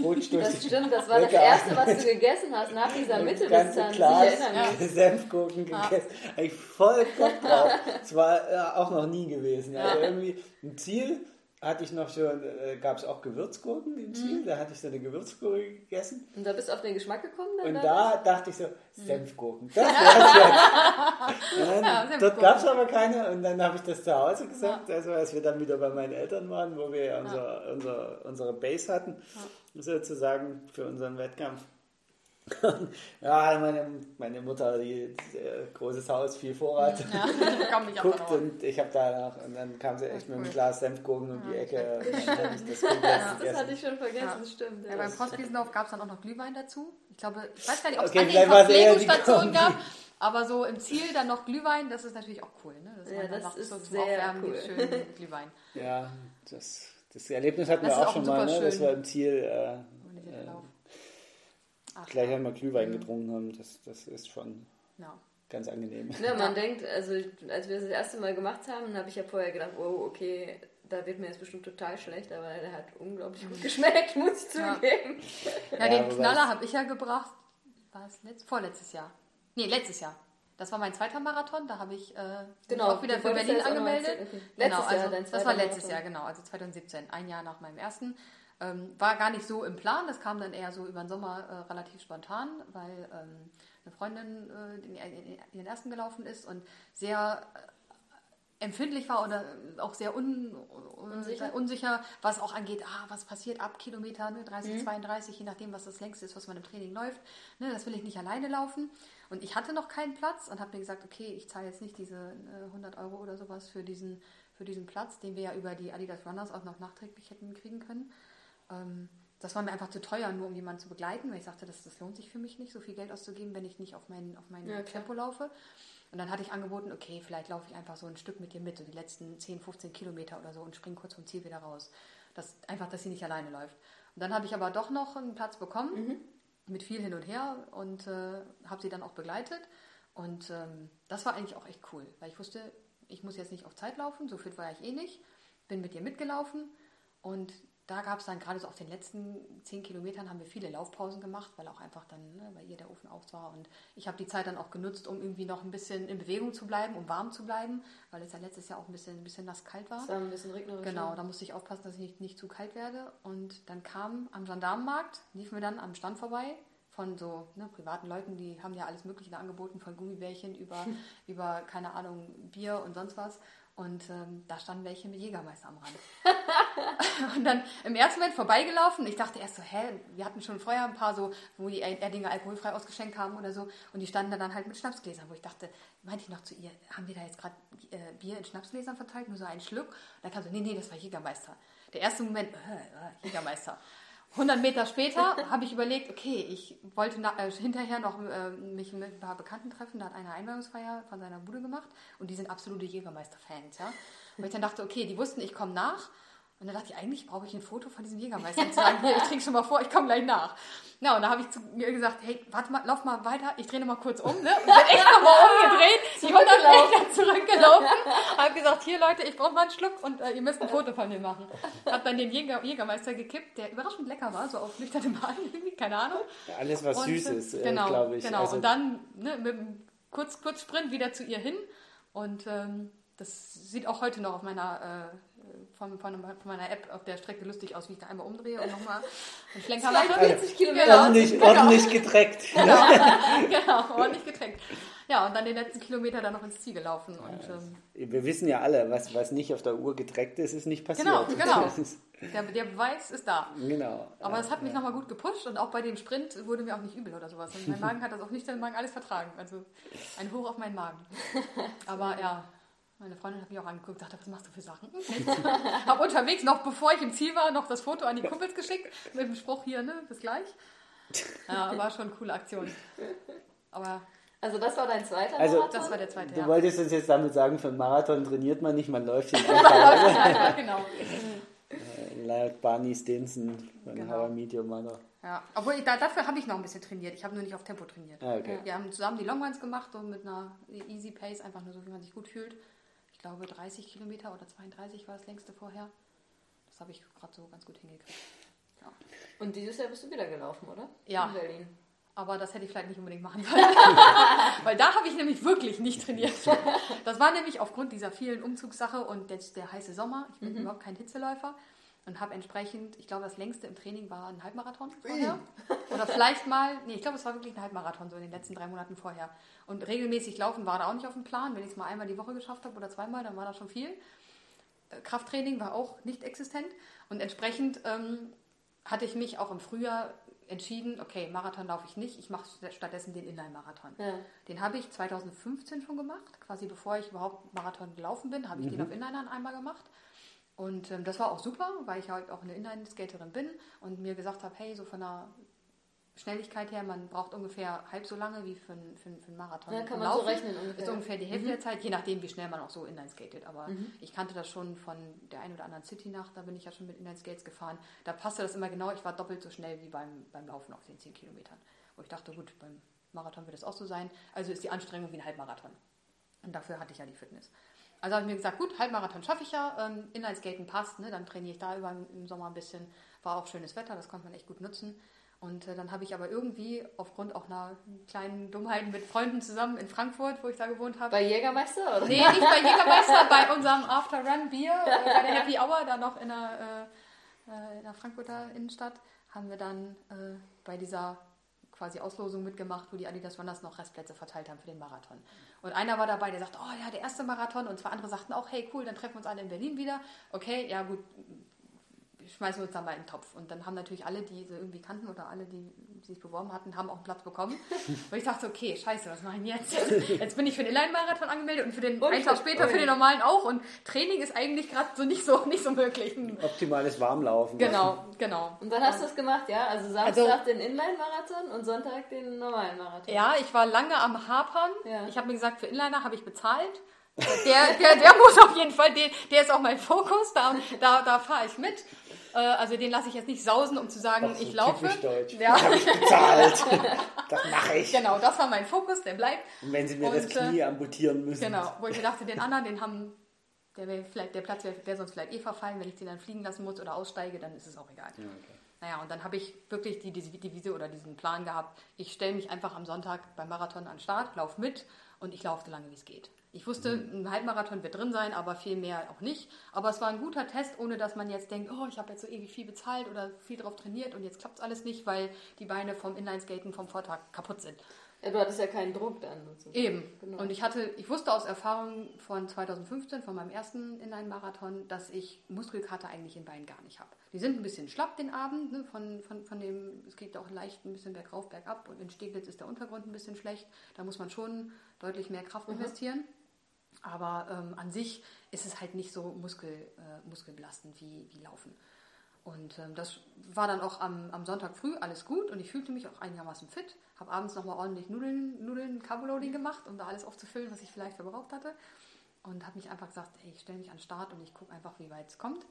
Rutsch durch Das stimmt, das war das Erste, was du gegessen hast nach dieser Mitteldistanz. Ich erinnere Senfgurken ah. gegessen. Habe ich voll Bock drauf. Das war äh, auch noch nie gewesen. Also irgendwie ein Ziel hatte ich noch schon, äh, gab es auch Gewürzgurken im Ziel, mhm. da hatte ich so eine Gewürzgurke gegessen. Und da bist du auf den Geschmack gekommen? und da dachte ich so, Senfgurken, das wär's jetzt. ja, dort gab es aber keine und dann habe ich das zu Hause gesagt, ja. also als wir dann wieder bei meinen Eltern waren, wo wir ja unser, unser, unsere Base hatten, sozusagen für unseren Wettkampf. ja, meine, meine Mutter, die äh, großes Haus, viel Vorrat, ja, guckt und ich habe da noch, und dann kam sie echt mit einem Glas Senfgurken um die Ecke. das, ja, das hatte ich schon vergessen, das stimmt. Ja, beim Postwiesenlauf gab es dann auch noch Glühwein dazu. Ich glaube, ich weiß gar nicht, ob es okay, an den Verpflegungsstationen gab, aber so im Ziel dann noch Glühwein, das ist natürlich auch cool. Ne? Dass ja, das ist so zum Aufwärmen cool. schön Glühwein. Ja, das, das Erlebnis hatten das wir auch schon mal, ne? dass wir im Ziel äh, Ach, gleich einmal Glühwein mhm. getrunken haben. Das, das ist schon ja. ganz angenehm. Ja, man denkt, also als wir das, das erste Mal gemacht haben, habe ich ja vorher gedacht, oh, okay, da wird mir jetzt bestimmt total schlecht, aber der hat unglaublich gut geschmeckt, muss ich zugeben. Ja, ja den Knaller habe ich ja gebracht, war es letzt, vorletztes Jahr? Nee, letztes Jahr. Das war mein zweiter Marathon, da habe ich äh, genau, auch wieder für Berlin angemeldet. Okay. Genau, also, das war letztes Marathon. Jahr, genau, also 2017, ein Jahr nach meinem ersten. Ähm, war gar nicht so im Plan, das kam dann eher so über den Sommer äh, relativ spontan, weil ähm, eine Freundin äh, in, in, ihren ersten gelaufen ist und sehr äh, empfindlich war oder auch sehr un, unsicher. unsicher, was auch angeht, ah, was passiert ab Kilometer ne, 30, mhm. 32, je nachdem, was das längste ist, was man im Training läuft. Ne, das will ich nicht alleine laufen. Und ich hatte noch keinen Platz und habe mir gesagt, okay, ich zahle jetzt nicht diese äh, 100 Euro oder sowas für diesen, für diesen Platz, den wir ja über die Adidas Runners auch noch nachträglich hätten kriegen können. Ähm, das war mir einfach zu teuer, nur um jemanden zu begleiten, weil ich sagte, das, das lohnt sich für mich nicht, so viel Geld auszugeben, wenn ich nicht auf mein, auf mein ja, Tempo laufe. Und dann hatte ich angeboten, okay, vielleicht laufe ich einfach so ein Stück mit dir mit, so die letzten 10, 15 Kilometer oder so und springe kurz vom Ziel wieder raus. Das, einfach, dass sie nicht alleine läuft. Und dann habe ich aber doch noch einen Platz bekommen, mhm. mit viel hin und her und äh, habe sie dann auch begleitet. Und ähm, das war eigentlich auch echt cool, weil ich wusste, ich muss jetzt nicht auf Zeit laufen, so fit war ich eh nicht. Bin mit ihr mitgelaufen und da gab es dann gerade so auf den letzten zehn Kilometern haben wir viele Laufpausen gemacht, weil auch einfach dann ne, bei ihr der Ofen auf war. Und ich habe die Zeit dann auch genutzt, um irgendwie noch ein bisschen in Bewegung zu bleiben, um warm zu bleiben, weil es ja letztes Jahr auch ein bisschen, ein bisschen nass kalt war. Es war ein bisschen regnerisch. Genau, da musste ich aufpassen, dass ich nicht, nicht zu kalt werde. Und dann kam am Gendarmenmarkt, liefen wir dann am Stand vorbei von so ne, privaten Leuten, die haben ja alles Mögliche da angeboten, von Gummibärchen über, über, keine Ahnung, Bier und sonst was. Und ähm, da standen welche mit Jägermeister am Rand. und dann im ersten Moment vorbeigelaufen. Ich dachte erst so, hä, wir hatten schon vorher ein paar so, wo die Erdinger alkoholfrei ausgeschenkt haben oder so. Und die standen dann halt mit Schnapsgläsern, wo ich dachte, meinte ich noch zu ihr, haben wir da jetzt gerade äh, Bier in Schnapsgläsern verteilt, nur so einen Schluck? Und dann kam so, nee, nee, das war Jägermeister. Der erste Moment, äh, äh, Jägermeister. 100 Meter später habe ich überlegt, okay, ich wollte nach, äh, hinterher noch äh, mich mit ein paar Bekannten treffen. Da hat eine Einweihungsfeier von seiner Bude gemacht und die sind absolute Jägermeister-Fans. Ja? Und ich dann dachte, okay, die wussten, ich komme nach. Und dann dachte ich, eigentlich brauche ich ein Foto von diesem Jägermeister und zu sagen, hier, ich trinke schon mal vor, ich komme gleich nach. Ja, und da habe ich zu mir gesagt, hey, warte mal, lauf mal weiter, ich drehe mal kurz um, ne? Und bin echt nochmal umgedreht, die 100 Meter zurückgelaufen, habe gesagt, hier Leute, ich brauche mal einen Schluck und äh, ihr müsst ein Foto von mir machen. Habe dann den Jäger, Jägermeister gekippt, der überraschend lecker war, so auf nüchterne Bahn irgendwie, keine Ahnung. Ja, alles was und, süß ist, äh, genau, glaube ich. Genau, also, und dann ne, mit einem Kurz, Kurzsprint wieder zu ihr hin und ähm, das sieht auch heute noch auf meiner äh, von, von, von, meiner App auf der Strecke lustig aus, wie ich da einmal umdrehe und nochmal einen Schlenker mache. 40 Kilometer. Genau, ordentlich, genau. ordentlich getreckt. Genau, genau, ordentlich getreckt. Ja, und dann den letzten Kilometer dann noch ins Ziel gelaufen. Und, ja, ähm, wir wissen ja alle, was, was nicht auf der Uhr getreckt ist, ist nicht passiert. Genau, genau. Der, der Beweis ist da. Genau. Aber es ja, hat mich ja. nochmal gut gepusht und auch bei dem Sprint wurde mir auch nicht übel oder sowas. Und mein Magen hat das auch nicht, den Magen alles vertragen. Also ein Hoch auf meinen Magen. Aber ja, meine Freundin hat mich auch angeguckt und sagte, was machst du für Sachen? habe unterwegs, noch bevor ich im Ziel war, noch das Foto an die Kumpels geschickt mit dem Spruch hier, ne, bis gleich. Ja, war schon eine coole Aktion. Aber also das war dein zweiter also, Marathon? Das war der zweite, Du ja. wolltest uns jetzt damit sagen, für einen Marathon trainiert man nicht, man läuft ihn einfach. ja, genau. Äh, laut Barney Stinson von genau. How I Meet Your Mother. Ja, obwohl ich, da, dafür habe ich noch ein bisschen trainiert. Ich habe nur nicht auf Tempo trainiert. Ah, okay. Wir haben zusammen die Longruns gemacht und mit einer Easy Pace, einfach nur so, wie man sich gut fühlt glaube 30 Kilometer oder 32 war das längste vorher. Das habe ich gerade so ganz gut hingekriegt. Ja. Und dieses Jahr bist du wieder gelaufen, oder? Ja. In Berlin. Aber das hätte ich vielleicht nicht unbedingt machen sollen. Weil da habe ich nämlich wirklich nicht trainiert. Das war nämlich aufgrund dieser vielen Umzugssache und der, der heiße Sommer. Ich bin mhm. überhaupt kein Hitzeläufer und habe entsprechend, ich glaube, das längste im Training war ein Halbmarathon vorher. Oder vielleicht mal, nee, ich glaube, es war wirklich ein Halbmarathon so in den letzten drei Monaten vorher. Und regelmäßig laufen war da auch nicht auf dem Plan. Wenn ich es mal einmal die Woche geschafft habe oder zweimal, dann war das schon viel. Äh, Krafttraining war auch nicht existent und entsprechend ähm, hatte ich mich auch im Frühjahr entschieden, okay, Marathon laufe ich nicht, ich mache stattdessen den Inline-Marathon. Ja. Den habe ich 2015 schon gemacht, quasi bevor ich überhaupt Marathon gelaufen bin, habe ich mhm. den auf Inlinern einmal gemacht. Und ähm, das war auch super, weil ich halt auch eine Inline-Skaterin bin und mir gesagt habe, hey, so von der Schnelligkeit her, man braucht ungefähr halb so lange wie für, einen, für, für einen Marathon. Ja, kann man Laufen. so rechnen ungefähr. Ist ungefähr die Hälfte mhm. der Zeit, je nachdem, wie schnell man auch so Inline skatet. Aber mhm. ich kannte das schon von der einen oder anderen City-Nacht, da bin ich ja schon mit Inline Skates gefahren. Da passte das immer genau, ich war doppelt so schnell wie beim, beim Laufen auf den 10 Kilometern. Wo ich dachte, gut, beim Marathon wird es auch so sein. Also ist die Anstrengung wie ein Halbmarathon. Und dafür hatte ich ja die Fitness. Also habe ich mir gesagt, gut, Halbmarathon schaffe ich ja, ähm, Inlineskaten passt, ne, dann trainiere ich da über im Sommer ein bisschen. War auch schönes Wetter, das konnte man echt gut nutzen. Und äh, dann habe ich aber irgendwie aufgrund auch einer kleinen Dummheit mit Freunden zusammen in Frankfurt, wo ich da gewohnt habe. Bei Jägermeister? Oder? Nee, nicht bei Jägermeister, bei unserem After Run Bier, äh, bei der Happy Hour, da noch in der, äh, äh, in der Frankfurter Innenstadt, haben wir dann äh, bei dieser quasi Auslosung mitgemacht, wo die Adidas Runners noch Restplätze verteilt haben für den Marathon. Und einer war dabei, der sagt, oh ja, der erste Marathon. Und zwei andere sagten auch, hey cool, dann treffen wir uns alle in Berlin wieder. Okay, ja gut, schmeißen wir uns da mal in den Topf. Und dann haben natürlich alle, die sie irgendwie kannten oder alle, die sich beworben hatten, haben auch einen Platz bekommen. Und ich dachte, okay, scheiße, was mache ich jetzt? Jetzt bin ich für den Inline-Marathon angemeldet und für den und einen Tag später für den normalen auch. Und Training ist eigentlich gerade so nicht so nicht so möglich. Optimales Warmlaufen. Genau, genau. Und wann hast du es gemacht, ja? Also Samstag also, den Inline-Marathon und Sonntag den normalen Marathon. Ja, ich war lange am Hapern. Ja. Ich habe mir gesagt, für Inliner habe ich bezahlt. Der, der, der muss auf jeden Fall, der, der ist auch mein Fokus, da, da, da fahre ich mit. Äh, also den lasse ich jetzt nicht sausen, um zu sagen, so, ich laufe. Deutsch. Ja. habe ich bezahlt. das mache ich. Genau, das war mein Fokus, der bleibt. Und wenn sie mir Und, das Knie äh, amputieren müssen. Genau, wo ich mir dachte, den anderen, den haben, der, vielleicht, der Platz wäre wär sonst vielleicht eh verfallen, wenn ich den dann fliegen lassen muss oder aussteige, dann ist es auch egal. Ja, okay. Naja, und dann habe ich wirklich die, die Devise oder diesen Plan gehabt, ich stelle mich einfach am Sonntag beim Marathon an den Start, laufe mit und ich laufe so lange, wie es geht. Ich wusste, mhm. ein Halbmarathon wird drin sein, aber viel mehr auch nicht. Aber es war ein guter Test, ohne dass man jetzt denkt, oh, ich habe jetzt so ewig viel bezahlt oder viel drauf trainiert und jetzt klappt es alles nicht, weil die Beine vom Inlineskaten vom Vortag kaputt sind. Ja, du hattest ja keinen Druck dann. Sozusagen. Eben. Genau. Und ich hatte, ich wusste aus Erfahrung von 2015, von meinem ersten Inline-Marathon, dass ich Muskelkater eigentlich in Beinen gar nicht habe. Die sind ein bisschen schlapp den Abend, ne, von, von, von dem, es geht auch leicht ein bisschen bergauf, bergab und in Steglitz ist der Untergrund ein bisschen schlecht. Da muss man schon deutlich mehr Kraft mhm. Aber ähm, an sich ist es halt nicht so muskel, äh, muskelbelastend wie, wie Laufen. Und ähm, das war dann auch am, am Sonntag früh alles gut und ich fühlte mich auch einigermaßen fit. Habe abends nochmal ordentlich Nudeln, Nudeln Carboloading gemacht, um da alles aufzufüllen, was ich vielleicht verbraucht hatte. Und habe mich einfach gesagt, ey, ich stelle mich an den Start und ich gucke einfach, wie weit es kommt.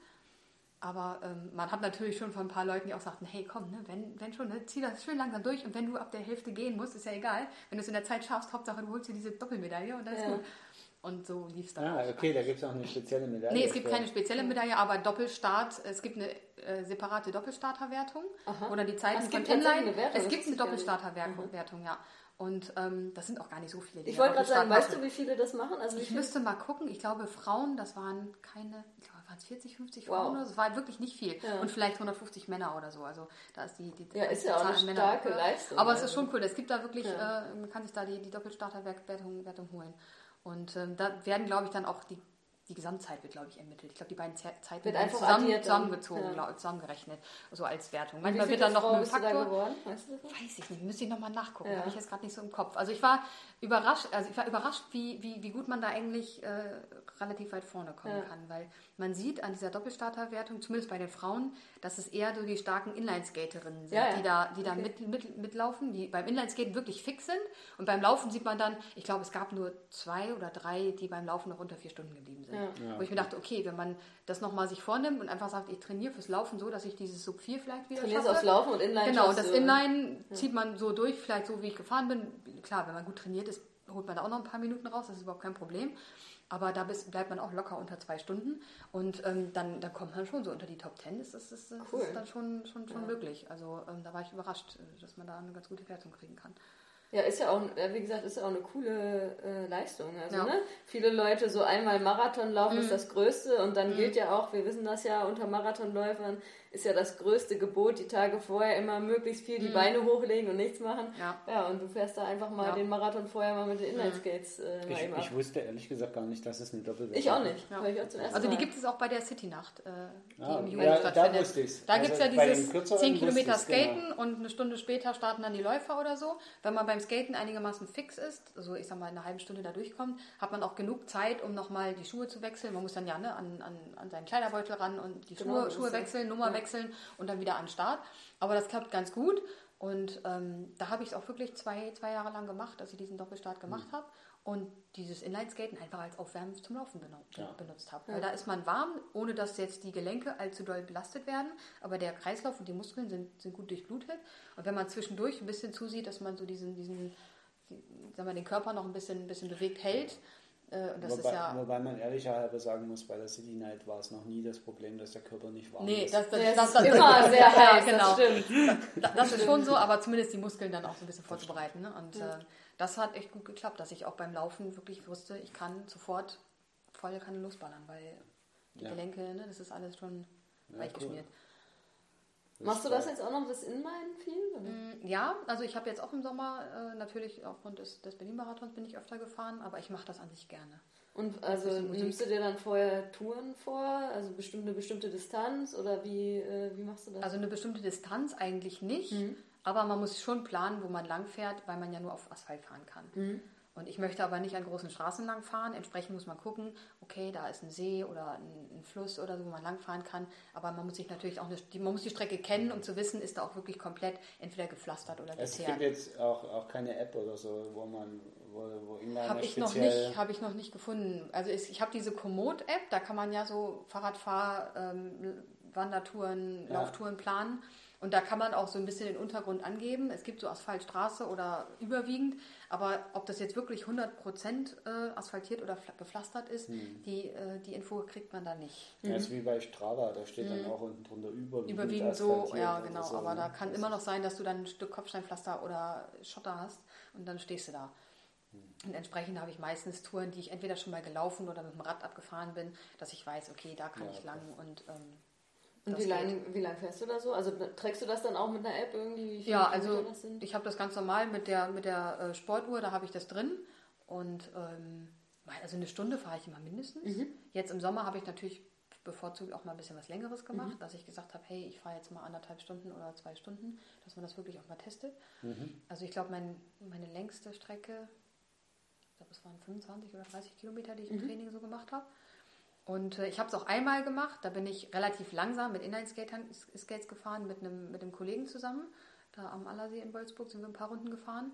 Aber ähm, man hat natürlich schon von ein paar Leuten, die auch sagten, hey, komm, ne, wenn, wenn schon, ne, zieh das schön langsam durch und wenn du ab der Hälfte gehen musst, ist ja egal. Wenn du es in der Zeit schaffst, Hauptsache du holst dir diese Doppelmedaille und dann ist gut. Und so lief es dann. Ah, okay, da gibt es auch eine spezielle Medaille. Nee, es gibt keine spezielle Medaille, aber Doppelstart, es gibt eine äh, separate Doppelstarterwertung oder die Zeiten von Inline. Es gibt eine Doppelstarterwertung, ja. Und ähm, das sind auch gar nicht so viele. Ich wollte gerade sagen, weißt du, wie viele das machen? Also ich müsste mal gucken. Ich glaube, Frauen, das waren keine, ich glaube, waren es 40, 50 Frauen wow. oder so. Das war wirklich nicht viel. Ja. Und vielleicht 150 Männer oder so. Also da ist die, die Ja, ist ja auch eine Männer starke Leistung. Aber also. es ist schon cool. Es gibt da wirklich, ja. äh, man kann sich da die, die Doppelstarterwertung Wertung holen. Und ähm, da werden, glaube ich, dann auch die die Gesamtzeit wird, glaube ich, ermittelt. Ich glaube, die beiden Zeiten wird werden zusammen, zusammengezogen, ja. glaub, zusammengerechnet, so als Wertung. Manchmal wird dann noch ein Faktor. Weißt du Weiß ich nicht, müsste ich nochmal nachgucken. Ja. Habe ich jetzt gerade nicht so im Kopf. Also ich war überrascht, also ich war überrascht, wie, wie, wie gut man da eigentlich äh, relativ weit vorne kommen ja. kann, weil man sieht an dieser Doppelstarterwertung, zumindest bei den Frauen, dass es eher so die starken Inlineskaterinnen sind, die da, die okay. da mit, mit, mitlaufen, die beim Inlineskaten wirklich fix sind. Und beim Laufen sieht man dann, ich glaube, es gab nur zwei oder drei, die beim Laufen noch unter vier Stunden geblieben sind. Ja. Wo ich mir dachte, okay, wenn man das nochmal sich vornimmt und einfach sagt, ich trainiere fürs Laufen so, dass ich dieses Sub 4 vielleicht wieder Trainierst schaffe. aufs Laufen und Inline Genau, das Inline ja. zieht man so durch, vielleicht so, wie ich gefahren bin. Klar, wenn man gut trainiert ist, holt man da auch noch ein paar Minuten raus, das ist überhaupt kein Problem. Aber da bleibt man auch locker unter zwei Stunden und ähm, dann, dann kommt man schon so unter die Top Ten. Das ist, das, das cool. ist dann schon, schon, schon ja. möglich. Also ähm, da war ich überrascht, dass man da eine ganz gute Wertung kriegen kann. Ja, ist ja auch, wie gesagt, ist ja auch eine coole äh, Leistung. Also, ja. ne? Viele Leute so einmal Marathon laufen mhm. ist das Größte und dann mhm. gilt ja auch, wir wissen das ja unter Marathonläufern, ist ja das größte Gebot, die Tage vorher immer möglichst viel die mhm. Beine hochlegen und nichts machen. Ja. ja, und du fährst da einfach mal ja. den Marathon vorher mal mit den Inline-Skates äh, ich, ich, wusste ehrlich gesagt gar nicht, dass es eine Doppelwelle Ich auch nicht. Ja. Ich auch also die gibt es auch bei der City-Nacht, äh, die ah, im Juli ja, stattfindet. Da, wusste ich's. da also gibt es ja dieses 10 Kilometer Skaten genau. und eine Stunde später starten dann die Läufer oder so. Wenn man beim Skaten einigermaßen fix ist, also ich sag mal in einer halben Stunde da durchkommt, hat man auch genug Zeit, um nochmal die Schuhe zu wechseln. Man muss dann ja ne, an, an, an seinen Kleiderbeutel ran und die genau, Schuhe, Schuhe wechseln, Nummer wechseln und dann wieder an den Start. Aber das klappt ganz gut. Und ähm, da habe ich es auch wirklich zwei, zwei Jahre lang gemacht, dass ich diesen Doppelstart gemacht mhm. habe und dieses Inline-Skaten einfach als Aufwärmen zum Laufen benutzt, ja. benutzt habe. Ja. Weil da ist man warm, ohne dass jetzt die Gelenke allzu doll belastet werden, aber der Kreislauf und die Muskeln sind, sind gut durchblutet. Und wenn man zwischendurch ein bisschen zusieht, dass man so diesen, diesen sagen wir, den Körper noch ein bisschen, ein bisschen bewegt hält, äh, wobei, ja wobei, man ehrlicherweise sagen muss, bei der City Night war es noch nie das Problem, dass der Körper nicht warm nee, ist. Nee, das, das, das, das, immer sehr heiß, genau. das stimmt. Das, ist schon so, aber zumindest die Muskeln dann auch so ein bisschen vorzubereiten. Ne? Und ja. äh, das hat echt gut geklappt, dass ich auch beim Laufen wirklich wusste, ich kann sofort voll kann losballern, weil die ja. Gelenke, ne, das ist alles schon ja, weichgeschmiert. Cool. Machst du das jetzt auch noch, das Inline viel? Oder? Mm, ja, also ich habe jetzt auch im Sommer, äh, natürlich aufgrund des, des Berlin-Marathons bin ich öfter gefahren, aber ich mache das an sich gerne. Und also nimmst du dir dann vorher Touren vor, also bestimmt eine bestimmte Distanz oder wie, äh, wie machst du das? Also eine bestimmte Distanz eigentlich nicht, mhm. aber man muss schon planen, wo man lang fährt, weil man ja nur auf Asphalt fahren kann. Mhm. Und ich möchte aber nicht an großen Straßen lang fahren. Entsprechend muss man gucken, okay, da ist ein See oder ein, ein Fluss oder so, wo man lang fahren kann. Aber man muss sich natürlich auch, eine, man muss die Strecke kennen, um zu wissen, ist da auch wirklich komplett entweder gepflastert oder geteert. Es gibt jetzt auch, auch keine App oder so, wo man, wo, wo Habe ich noch nicht, habe ich noch nicht gefunden. Also ich, ich habe diese Komoot-App, da kann man ja so Fahrradfahr, ähm, Wandertouren, ja. Lauftouren planen. Und da kann man auch so ein bisschen den Untergrund angeben. Es gibt so Asphaltstraße oder überwiegend, aber ob das jetzt wirklich 100% äh, asphaltiert oder gepflastert ist, hm. die, äh, die Info kriegt man da nicht. Ja, mhm. ist wie bei Strava, da steht dann mhm. auch unten drunter überwiegend. Überwiegend so, ja genau, so, aber ne? da kann das immer noch sein, dass du dann ein Stück Kopfsteinpflaster oder Schotter hast und dann stehst du da. Hm. Und entsprechend habe ich meistens Touren, die ich entweder schon mal gelaufen oder mit dem Rad abgefahren bin, dass ich weiß, okay, da kann ja, ich lang und ähm, und wie lange wie lang fährst du da so? Also trägst du das dann auch mit einer App irgendwie? Ja, also ich habe das ganz normal mit der, mit der äh, Sportuhr, da habe ich das drin. Und ähm, also eine Stunde fahre ich immer mindestens. Mhm. Jetzt im Sommer habe ich natürlich bevorzugt auch mal ein bisschen was Längeres gemacht, mhm. dass ich gesagt habe, hey, ich fahre jetzt mal anderthalb Stunden oder zwei Stunden, dass man das wirklich auch mal testet. Mhm. Also ich glaube, mein, meine längste Strecke, ich glaube, es waren 25 oder 30 Kilometer, die ich im mhm. Training so gemacht habe. Und äh, ich habe es auch einmal gemacht, da bin ich relativ langsam mit Inline-Skates gefahren, mit einem, mit einem Kollegen zusammen. Da am Allersee in Wolfsburg sind wir ein paar Runden gefahren.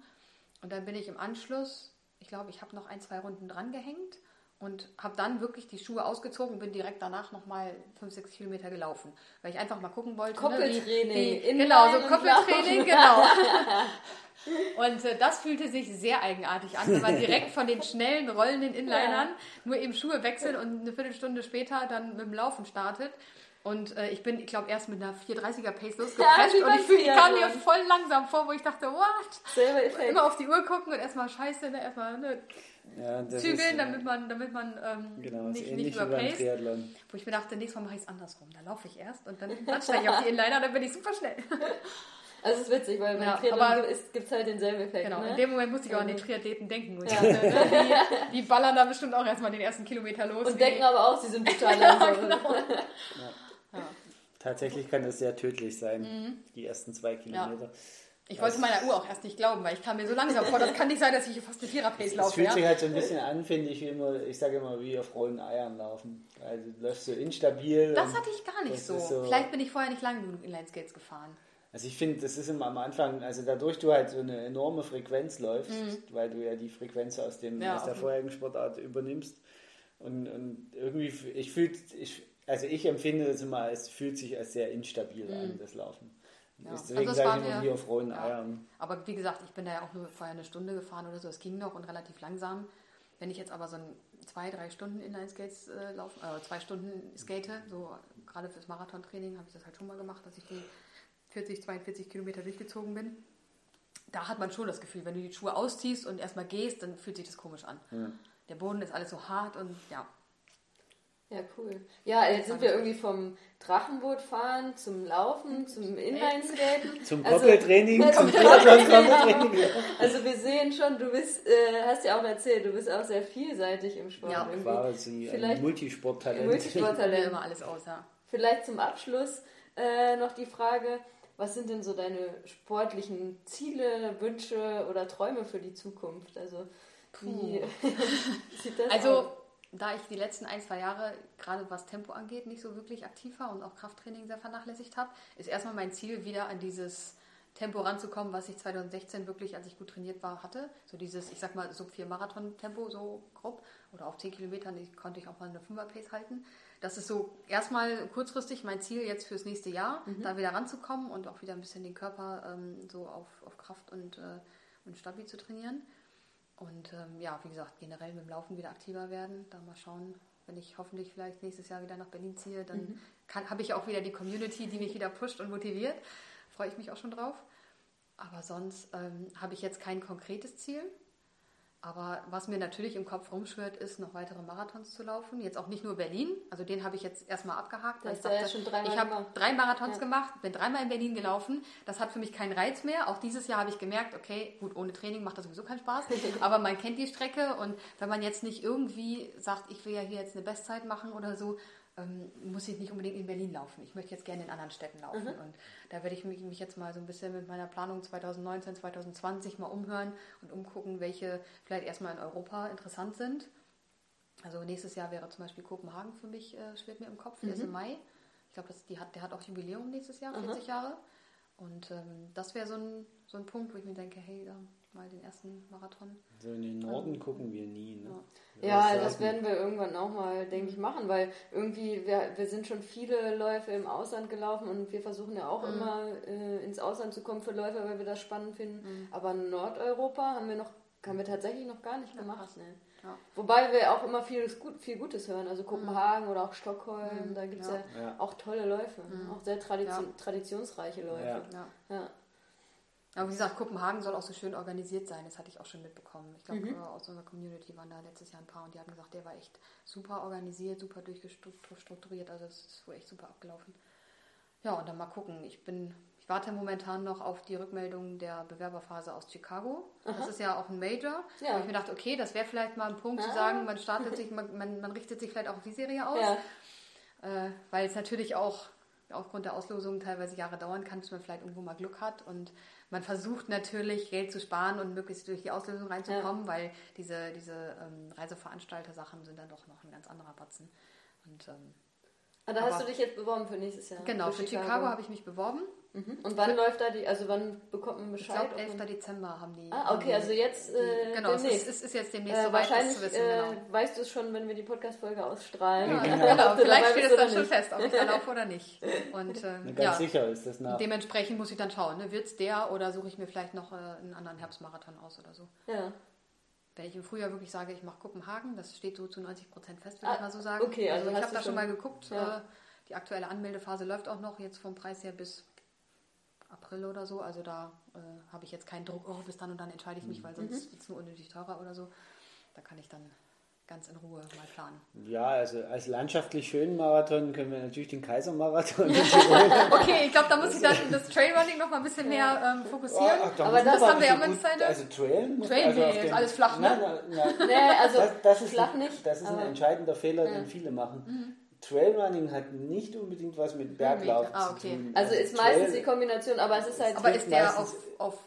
Und dann bin ich im Anschluss, ich glaube, ich habe noch ein, zwei Runden dran gehängt und habe dann wirklich die Schuhe ausgezogen und bin direkt danach nochmal 5, 6 Kilometer gelaufen, weil ich einfach mal gucken wollte. Koppeltraining. Ne, wie, wie, genau, so Koppeltraining, genau. und äh, das fühlte sich sehr eigenartig an, wenn man direkt von den schnellen, rollenden Inlinern ja. nur eben Schuhe wechselt und eine Viertelstunde später dann mit dem Laufen startet. Und äh, ich bin, ich glaube, erst mit einer 430er Pace losgeprescht ja, und ich, ich kam mir voll langsam vor, wo ich dachte, what? Immer auf die Uhr gucken und erstmal scheiße, ne, erstmal ne, ja, zügeln, ist, damit man, damit man ähm, genau, nicht, nicht überpaced. Wo ich mir dachte, nächstes Mal mache ich es andersrum. Da laufe ich erst und dann, dann steige ich auf die Inliner, dann bin ich super schnell. Also es ist witzig, weil beim ja, Triathlon gibt es halt denselben Effekt. Genau, ne? in dem Moment musste ich auch an die Triathleten denken. Dachte, ne? die, die, ballern da bestimmt auch erstmal den ersten Kilometer los. Und denken aber auch, sie sind total langsam. genau. ja. Tatsächlich kann das sehr tödlich sein, mhm. die ersten zwei Kilometer. Ich wollte meiner Uhr auch erst nicht glauben, weil ich kam mir so langsam vor, das kann nicht sein, dass ich hier fast eine Vierer-Pace laufe. Es fühlt ja? sich halt so ein bisschen an, finde ich, wie immer, ich sage immer, wie auf rollenden Eiern laufen. Also du läufst so instabil. Das hatte ich gar nicht so. so. Vielleicht bin ich vorher nicht lang genug Inlineskates gefahren. Also ich finde, das ist immer am Anfang, also dadurch du halt so eine enorme Frequenz läufst, mhm. weil du ja die Frequenz aus, dem, ja, aus der vorherigen Sportart übernimmst. Und, und irgendwie, ich fühle, ich, also ich empfinde das immer, es fühlt sich als sehr instabil mhm. an, das Laufen. Ja. Deswegen also sage ich immer wie auf rohen ja. Eiern. Aber wie gesagt, ich bin da ja auch nur vorher eine Stunde gefahren oder so. Es ging noch und relativ langsam. Wenn ich jetzt aber so ein zwei, drei Stunden Inline-Skates äh, laufen, äh, zwei Stunden skate, so gerade fürs Marathontraining habe ich das halt schon mal gemacht, dass ich die 40, 42 Kilometer durchgezogen bin. Da hat man schon das Gefühl, wenn du die Schuhe ausziehst und erstmal gehst, dann fühlt sich das komisch an. Ja. Der Boden ist alles so hart und ja, ja, cool. Ja, jetzt sind wir irgendwie vom Drachenbootfahren zum Laufen, zum Inlineskaten. Zum also, Koppeltraining, also, zum Koppeltraining. Also wir sehen schon, du bist, äh, hast ja auch erzählt, du bist auch sehr vielseitig im Sport. Ja, irgendwie. quasi ein Multisporttalent. Multisporttalent. immer alles aus, ja. Vielleicht zum Abschluss äh, noch die Frage, was sind denn so deine sportlichen Ziele, Wünsche oder Träume für die Zukunft? Also wie sieht das also, aus? da ich die letzten ein, zwei Jahre, gerade was Tempo angeht, nicht so wirklich aktiv war und auch Krafttraining sehr vernachlässigt habe, ist erstmal mein Ziel, wieder an dieses Tempo ranzukommen, was ich 2016 wirklich, als ich gut trainiert war, hatte. So dieses, ich sag mal, Sub 4 Marathon-Tempo, so grob. Oder auf 10 Kilometern ich, konnte ich auch mal eine 5er-Pace halten. Das ist so erstmal kurzfristig mein Ziel jetzt fürs nächste Jahr, mhm. da wieder ranzukommen und auch wieder ein bisschen den Körper ähm, so auf, auf Kraft und, äh, und Stabi zu trainieren. Und ähm, ja, wie gesagt, generell mit dem Laufen wieder aktiver werden. Da mal schauen, wenn ich hoffentlich vielleicht nächstes Jahr wieder nach Berlin ziehe, dann mhm. habe ich auch wieder die Community, die mich wieder pusht und motiviert. Freue ich mich auch schon drauf. Aber sonst ähm, habe ich jetzt kein konkretes Ziel. Aber was mir natürlich im Kopf rumschwirrt, ist, noch weitere Marathons zu laufen. Jetzt auch nicht nur Berlin. Also den habe ich jetzt erstmal abgehakt. Das ich dachte, ja schon ich habe drei Marathons ja. gemacht, bin dreimal in Berlin gelaufen. Das hat für mich keinen Reiz mehr. Auch dieses Jahr habe ich gemerkt, okay, gut, ohne Training macht das sowieso keinen Spaß. aber man kennt die Strecke und wenn man jetzt nicht irgendwie sagt, ich will ja hier jetzt eine Bestzeit machen oder so, ähm, muss ich nicht unbedingt in Berlin laufen. Ich möchte jetzt gerne in anderen Städten laufen. Mhm. Und da werde ich mich, mich, jetzt mal so ein bisschen mit meiner Planung 2019, 2020 mal umhören und umgucken, welche vielleicht erstmal in Europa interessant sind. Also nächstes Jahr wäre zum Beispiel Kopenhagen für mich, äh, schwebt mir im Kopf, der ist im mhm. Mai. Ich glaube, hat, der hat auch Jubiläum nächstes Jahr, 40 mhm. Jahre. Und ähm, das wäre so ein, so ein Punkt, wo ich mir denke, hey, da mal den ersten Marathon. So in den Norden ähm, gucken wir nie. Ne? Ja, ja das werden wir irgendwann auch mal, denke ich, machen, weil irgendwie, wir, wir sind schon viele Läufe im Ausland gelaufen und wir versuchen ja auch mhm. immer äh, ins Ausland zu kommen für Läufer, weil wir das spannend finden. Mhm. Aber Nordeuropa haben wir noch, haben wir tatsächlich noch gar nicht ja, gemacht. Ne? Ja. Wobei wir auch immer viel, viel Gutes hören, also Kopenhagen mhm. oder auch Stockholm, mhm. da gibt es ja. ja. auch tolle Läufe, mhm. auch sehr tradition traditionsreiche Läufe. Ja. Aber wie gesagt, Kopenhagen soll auch so schön organisiert sein. Das hatte ich auch schon mitbekommen. Ich glaube, mhm. Äh, aus unserer Community waren da letztes Jahr ein paar und die haben gesagt, der war echt super organisiert, super durchgestrukturiert. Also es ist wohl echt super abgelaufen. Ja, und dann mal gucken. Ich bin, ich warte momentan noch auf die Rückmeldung der Bewerberphase aus Chicago. Aha. Das ist ja auch ein Major. Ja. Und ich mir dachte, okay, das wäre vielleicht mal ein Punkt ah. zu sagen, man startet sich, man, man, man, richtet sich vielleicht auch auf die Serie aus. Ja. Äh, weil es natürlich auch aufgrund der Auslosung teilweise Jahre dauern kann, bis man vielleicht irgendwo mal Glück hat. Und man versucht natürlich Geld zu sparen und möglichst durch die Auslösung reinzukommen, ja. weil diese, diese ähm, Reiseveranstalter-Sachen sind dann doch noch ein ganz anderer Batzen. Und, ähm, ah, da hast du dich jetzt beworben für nächstes Jahr. Genau, für, für Chicago, Chicago habe ich mich beworben. Mhm. Und wann läuft da die, also wann bekommt man Bescheid? Ich glaube, 11. Dezember haben die. Ah, okay, also jetzt äh, Genau, es ist, ist jetzt demnächst äh, soweit, wahrscheinlich, zu wissen. Genau. Äh, weißt du es schon, wenn wir die Podcast-Folge ausstrahlen. Ja, genau, genau. vielleicht steht es dann schon fest, ob ich da laufe oder nicht. Und, ähm, ganz ja, sicher ist das nach. Dementsprechend muss ich dann schauen, ne? wird es der oder suche ich mir vielleicht noch äh, einen anderen Herbstmarathon aus oder so. Ja. Wenn ich im Frühjahr wirklich sage, ich mache Kopenhagen, das steht so zu 90 Prozent fest, würde ah, ich mal so sagen. Okay, also, also ich habe da schon mal geguckt. Ja. Äh, die aktuelle Anmeldephase läuft auch noch, jetzt vom Preis her bis April oder so. Also da äh, habe ich jetzt keinen Druck, oh, bis dann und dann entscheide ich mich, weil sonst mhm. wird es nur unnötig teurer oder so. Da kann ich dann ganz in Ruhe mal planen. Ja, also als landschaftlich schönen Marathon können wir natürlich den Kaisermarathon Okay, ich glaube, da muss ich dann das Trailrunning noch mal ein bisschen mehr ähm, fokussieren. Oh, ach, aber das, das haben wir ja immer Zeit. Also Trail? Trail, also nee, ist alles flach, ne? Nein, nein, nein. nee, also das, das ist flach nicht. Das ist ein entscheidender Fehler, ja. den viele machen. Mhm. Trailrunning hat nicht unbedingt was mit Berglauf ah, okay. zu tun. Also, also ist Trail meistens die Kombination, aber es ist halt. Aber ist der auf, auf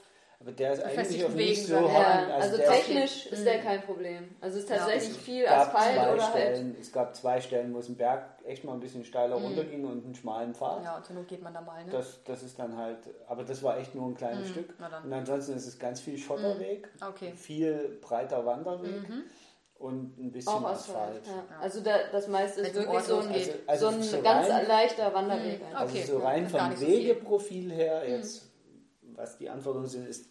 aber der ist eigentlich auf nicht so ja, Also, also technisch ist der kein Problem. Also es ist tatsächlich ja. viel Asphalt oder halt Stellen, halt. Es gab zwei Stellen, wo es im Berg echt mal ein bisschen steiler mhm. runterging und einen schmalen Pfad. Ja, und zur Not geht man da mal. Ne? Das, das ist dann halt, aber das war echt nur ein kleines mhm. Stück. Und ansonsten ist es ganz viel Schotterweg, mhm. okay. viel breiter Wanderweg. Mhm und ein bisschen Auch Asphalt. Asphalt. Ja. Also da, das meiste ist wirklich so ein, also, also so ein so ganz rein, leichter Wanderweg. Mhm. Also okay. so rein vom Wegeprofil her jetzt, mhm. was die Anforderungen sind, ist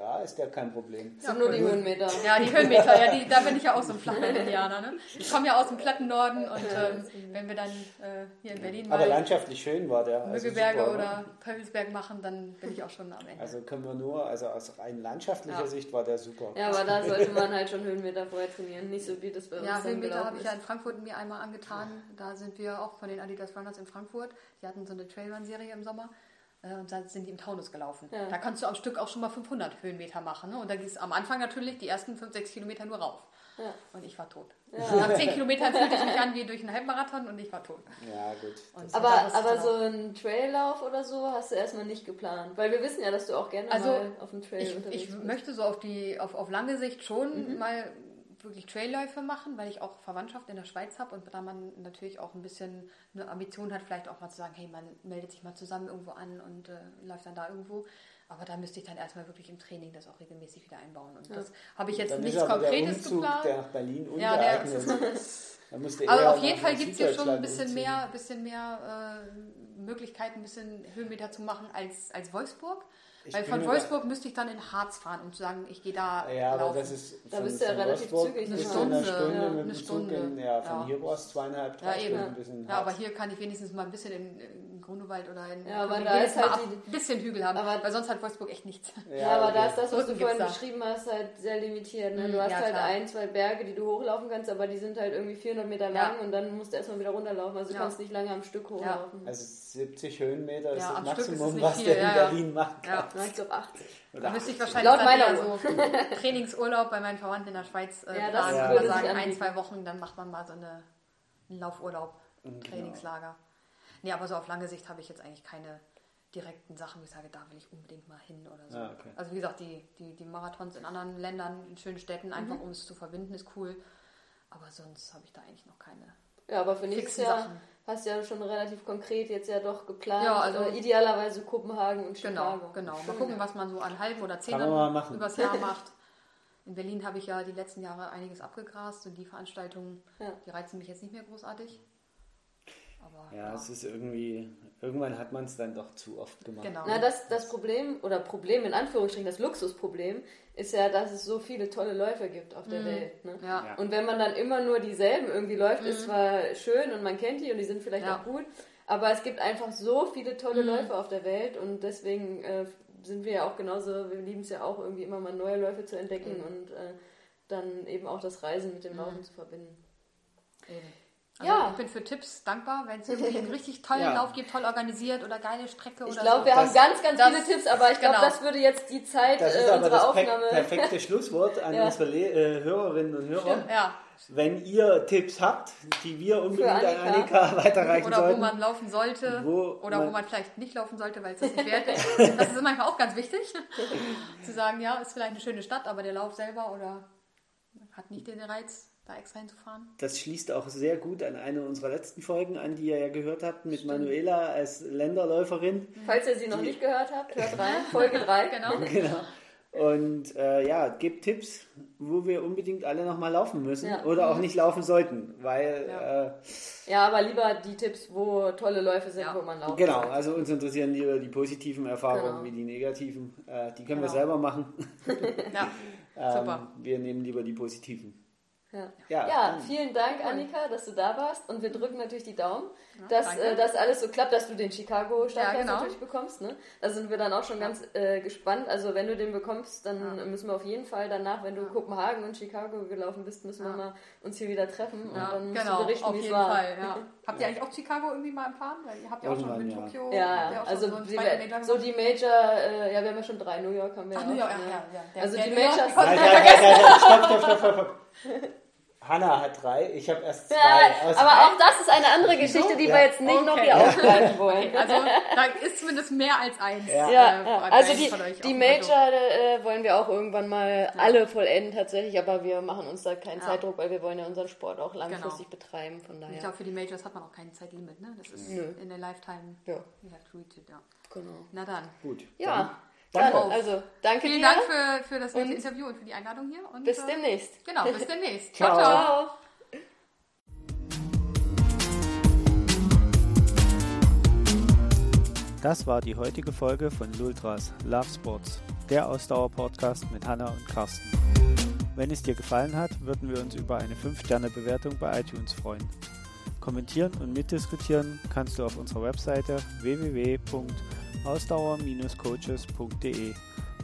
da ist ja kein Problem. Ja, nur die Höhenmeter. Ja, die Höhenmeter, ja, die, da bin ich ja auch so ein Flachland-Indianer. Ne? Ich komme ja aus dem platten Norden und ähm, wenn wir dann äh, hier in Berlin Aber landschaftlich schön war der. Also Müggelberge also oder Pöppelsberg machen, dann bin ich auch schon am Ende. Also können wir nur, also aus rein landschaftlicher ja. Sicht war der super. Ja, aber da sollte man halt schon Höhenmeter vorher trainieren, nicht so wie das bei uns Ja, Höhenmeter habe ich ja in Frankfurt mir einmal angetan. Da sind wir auch von den Adidas Runners in Frankfurt. Die hatten so eine Trailrun-Serie im Sommer. Äh, und dann sind die im Taunus gelaufen. Ja. Da kannst du am Stück auch schon mal 500 Höhenmeter machen. Ne? Und da ging es am Anfang natürlich die ersten 5, 6 Kilometer nur rauf. Ja. Und ich war tot. Ja. Nach 10 Kilometern fühlte ich mich an wie durch einen Halbmarathon und ich war tot. Ja, gut. Und aber aber so ein Traillauf oder so hast du erstmal nicht geplant. Weil wir wissen ja, dass du auch gerne also mal auf dem Trail ich, unterwegs bist. Ich möchte so auf, die, auf, auf lange Sicht schon mhm. mal wirklich Trailläufe machen, weil ich auch Verwandtschaft in der Schweiz habe und da man natürlich auch ein bisschen eine Ambition hat, vielleicht auch mal zu sagen, hey, man meldet sich mal zusammen irgendwo an und äh, läuft dann da irgendwo. Aber da müsste ich dann erstmal wirklich im Training das auch regelmäßig wieder einbauen. Und ja. das habe ich jetzt dann nichts Konkretes der Umzug, geplant. Der nach Berlin. Ja, aber auf jeden Fall gibt es hier schon ein bisschen mehr, bisschen mehr äh, Möglichkeiten, ein bisschen Höhenmeter zu machen als, als Wolfsburg. Ich Weil von Wolfsburg müsste ich dann in Harz fahren, um zu sagen, ich gehe da Ja, laufen. aber das ist da von, bist du ja relativ Wolfsburg zügig. Eine Stunde, eine Stunde ja, mit eine Stunde. In, ja, von ja. hier aus zweieinhalb, drei ja, Stunden in Ja, aber hier kann ich wenigstens mal ein bisschen in, in Grunewald oder in ja, aber da ist halt ein bisschen Hügel haben, aber, weil sonst hat Wolfsburg echt nichts. Ja, aber da ist das, was du vorhin beschrieben hast, halt sehr limitiert. Ne? Du mhm, hast halt klar. ein, zwei Berge, die du hochlaufen kannst, aber die sind halt irgendwie 400 Meter lang und dann musst du erstmal wieder runterlaufen. Also du kannst nicht lange am Stück hochlaufen. Also 70 Höhenmeter ist das Maximum, was der in Berlin macht. Ja, ich glaube 80. Da müsste ich wahrscheinlich Laut meiner so Trainingsurlaub bei meinen Verwandten in der Schweiz äh, ja, planen. Ja. Würde sagen, ein, zwei Wochen, dann macht man mal so eine, einen Laufurlaub, ein genau. Trainingslager. Nee, aber so auf lange Sicht habe ich jetzt eigentlich keine direkten Sachen, wo ich sage, da will ich unbedingt mal hin oder so. Ah, okay. Also wie gesagt, die, die, die Marathons in anderen Ländern, in schönen Städten, einfach mhm. um es zu verbinden, ist cool. Aber sonst habe ich da eigentlich noch keine. Ja, aber für nächstes Jahr Sachen hast ja schon relativ konkret jetzt ja doch geplant. Ja, also äh, idealerweise Kopenhagen und genau, Chicago. Genau, genau. Mal gucken, was man so an halben oder zehn übers Jahr macht. In Berlin habe ich ja die letzten Jahre einiges abgegrast und die Veranstaltungen, ja. die reizen mich jetzt nicht mehr großartig. Aber, ja, ja, es ist irgendwie, irgendwann hat man es dann doch zu oft gemacht. Genau. Na, das, das Problem, oder Problem in Anführungsstrichen, das Luxusproblem, ist ja, dass es so viele tolle Läufer gibt auf der mhm. Welt. Ne? Ja. Und wenn man dann immer nur dieselben irgendwie läuft, mhm. ist zwar schön und man kennt die und die sind vielleicht ja. auch gut, aber es gibt einfach so viele tolle mhm. Läufer auf der Welt und deswegen äh, sind wir ja auch genauso, wir lieben es ja auch irgendwie immer mal neue Läufe zu entdecken mhm. und äh, dann eben auch das Reisen mit dem mhm. Laufen zu verbinden. Eben. Also ja. Ich bin für Tipps dankbar, wenn es irgendwie einen richtig tollen ja. Lauf gibt, toll organisiert oder geile Strecke ich oder so. Ich glaube, wir haben ganz, ganz das, viele Tipps, aber ich glaube, genau. das würde jetzt die Zeit das ist äh, aber unserer das Aufnahme... perfekte Schlusswort an ja. unsere Le äh, Hörerinnen und Hörer. Stimmt, ja. Wenn ihr Tipps habt, die wir unbedingt Annika. an Annika weiterreichen oder sollten. Oder wo man laufen sollte. Wo oder man wo man vielleicht nicht laufen sollte, weil es das nicht wert ist. Das ist manchmal auch ganz wichtig. zu sagen, ja, ist vielleicht eine schöne Stadt, aber der Lauf selber oder hat nicht den Reiz da extra hinzufahren. Das schließt auch sehr gut an eine unserer letzten Folgen an, die ihr ja gehört habt, mit Stimmt. Manuela als Länderläuferin. Falls ihr sie noch nicht gehört habt, hört rein, Folge 3. genau. genau. Und äh, ja, gebt Tipps, wo wir unbedingt alle nochmal laufen müssen ja. oder auch nicht laufen sollten, weil. Ja. Äh, ja, aber lieber die Tipps, wo tolle Läufe sind, ja. wo man laufen Genau, kann. also uns interessieren lieber die positiven Erfahrungen genau. wie die negativen. Äh, die können genau. wir selber machen. ja, ähm, super. Wir nehmen lieber die positiven. Ja, ja, ja vielen Dank, Annika, dass du da warst. Und wir drücken natürlich die Daumen, dass äh, das alles so klappt, dass du den Chicago-Startplatz ja, genau. natürlich bekommst. Ne? Da sind wir dann auch schon ganz äh, gespannt. Also wenn du den bekommst, dann müssen wir auf jeden Fall danach, wenn du Kopenhagen und Chicago gelaufen bist, müssen wir mal uns hier wieder treffen und dann genau, du berichten, wie es war. Fall, Habt ihr eigentlich auch Chicago irgendwie mal erfahren? Weil ihr habt ja auch schon mit Tokio. Ja, also so, die, so die Major, äh, ja, wir haben ja schon drei New York haben wir Ach, New York, ja, ja, ja. Also die Majors. Stopp, stopp, stopp, stopp. Hanna hat drei, ich habe erst zwei. Ja, aber drei. auch das ist eine andere Geschichte, die ja. wir jetzt nicht okay. noch hier aufgreifen wollen. Also da ist zumindest mehr als eins. Ja, äh, ja. also die, die Major äh, wollen wir auch irgendwann mal alle vollenden tatsächlich, aber wir machen uns da keinen Zeitdruck, weil wir wollen ja unseren Sport auch langfristig genau. betreiben. Von daher. Ich glaube, für die Majors hat man auch kein Zeitlimit. Ne? Das ist Nö. in der Lifetime. Ja. ja. Genau. Na dann. Gut. Ja. Dann. Danke. Dann, also, danke Vielen dir. Dank für, für das nette Interview und für die Einladung hier. Und, bis äh, demnächst. Genau, bis demnächst. ciao, ciao. ciao. Das war die heutige Folge von Lultras Love Sports, der Ausdauer-Podcast mit Hanna und Carsten. Wenn es dir gefallen hat, würden wir uns über eine 5-Sterne-Bewertung bei iTunes freuen. Kommentieren und mitdiskutieren kannst du auf unserer Webseite www.ausdauer-coaches.de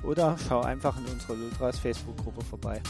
oder schau einfach in unserer Lultras Facebook-Gruppe vorbei.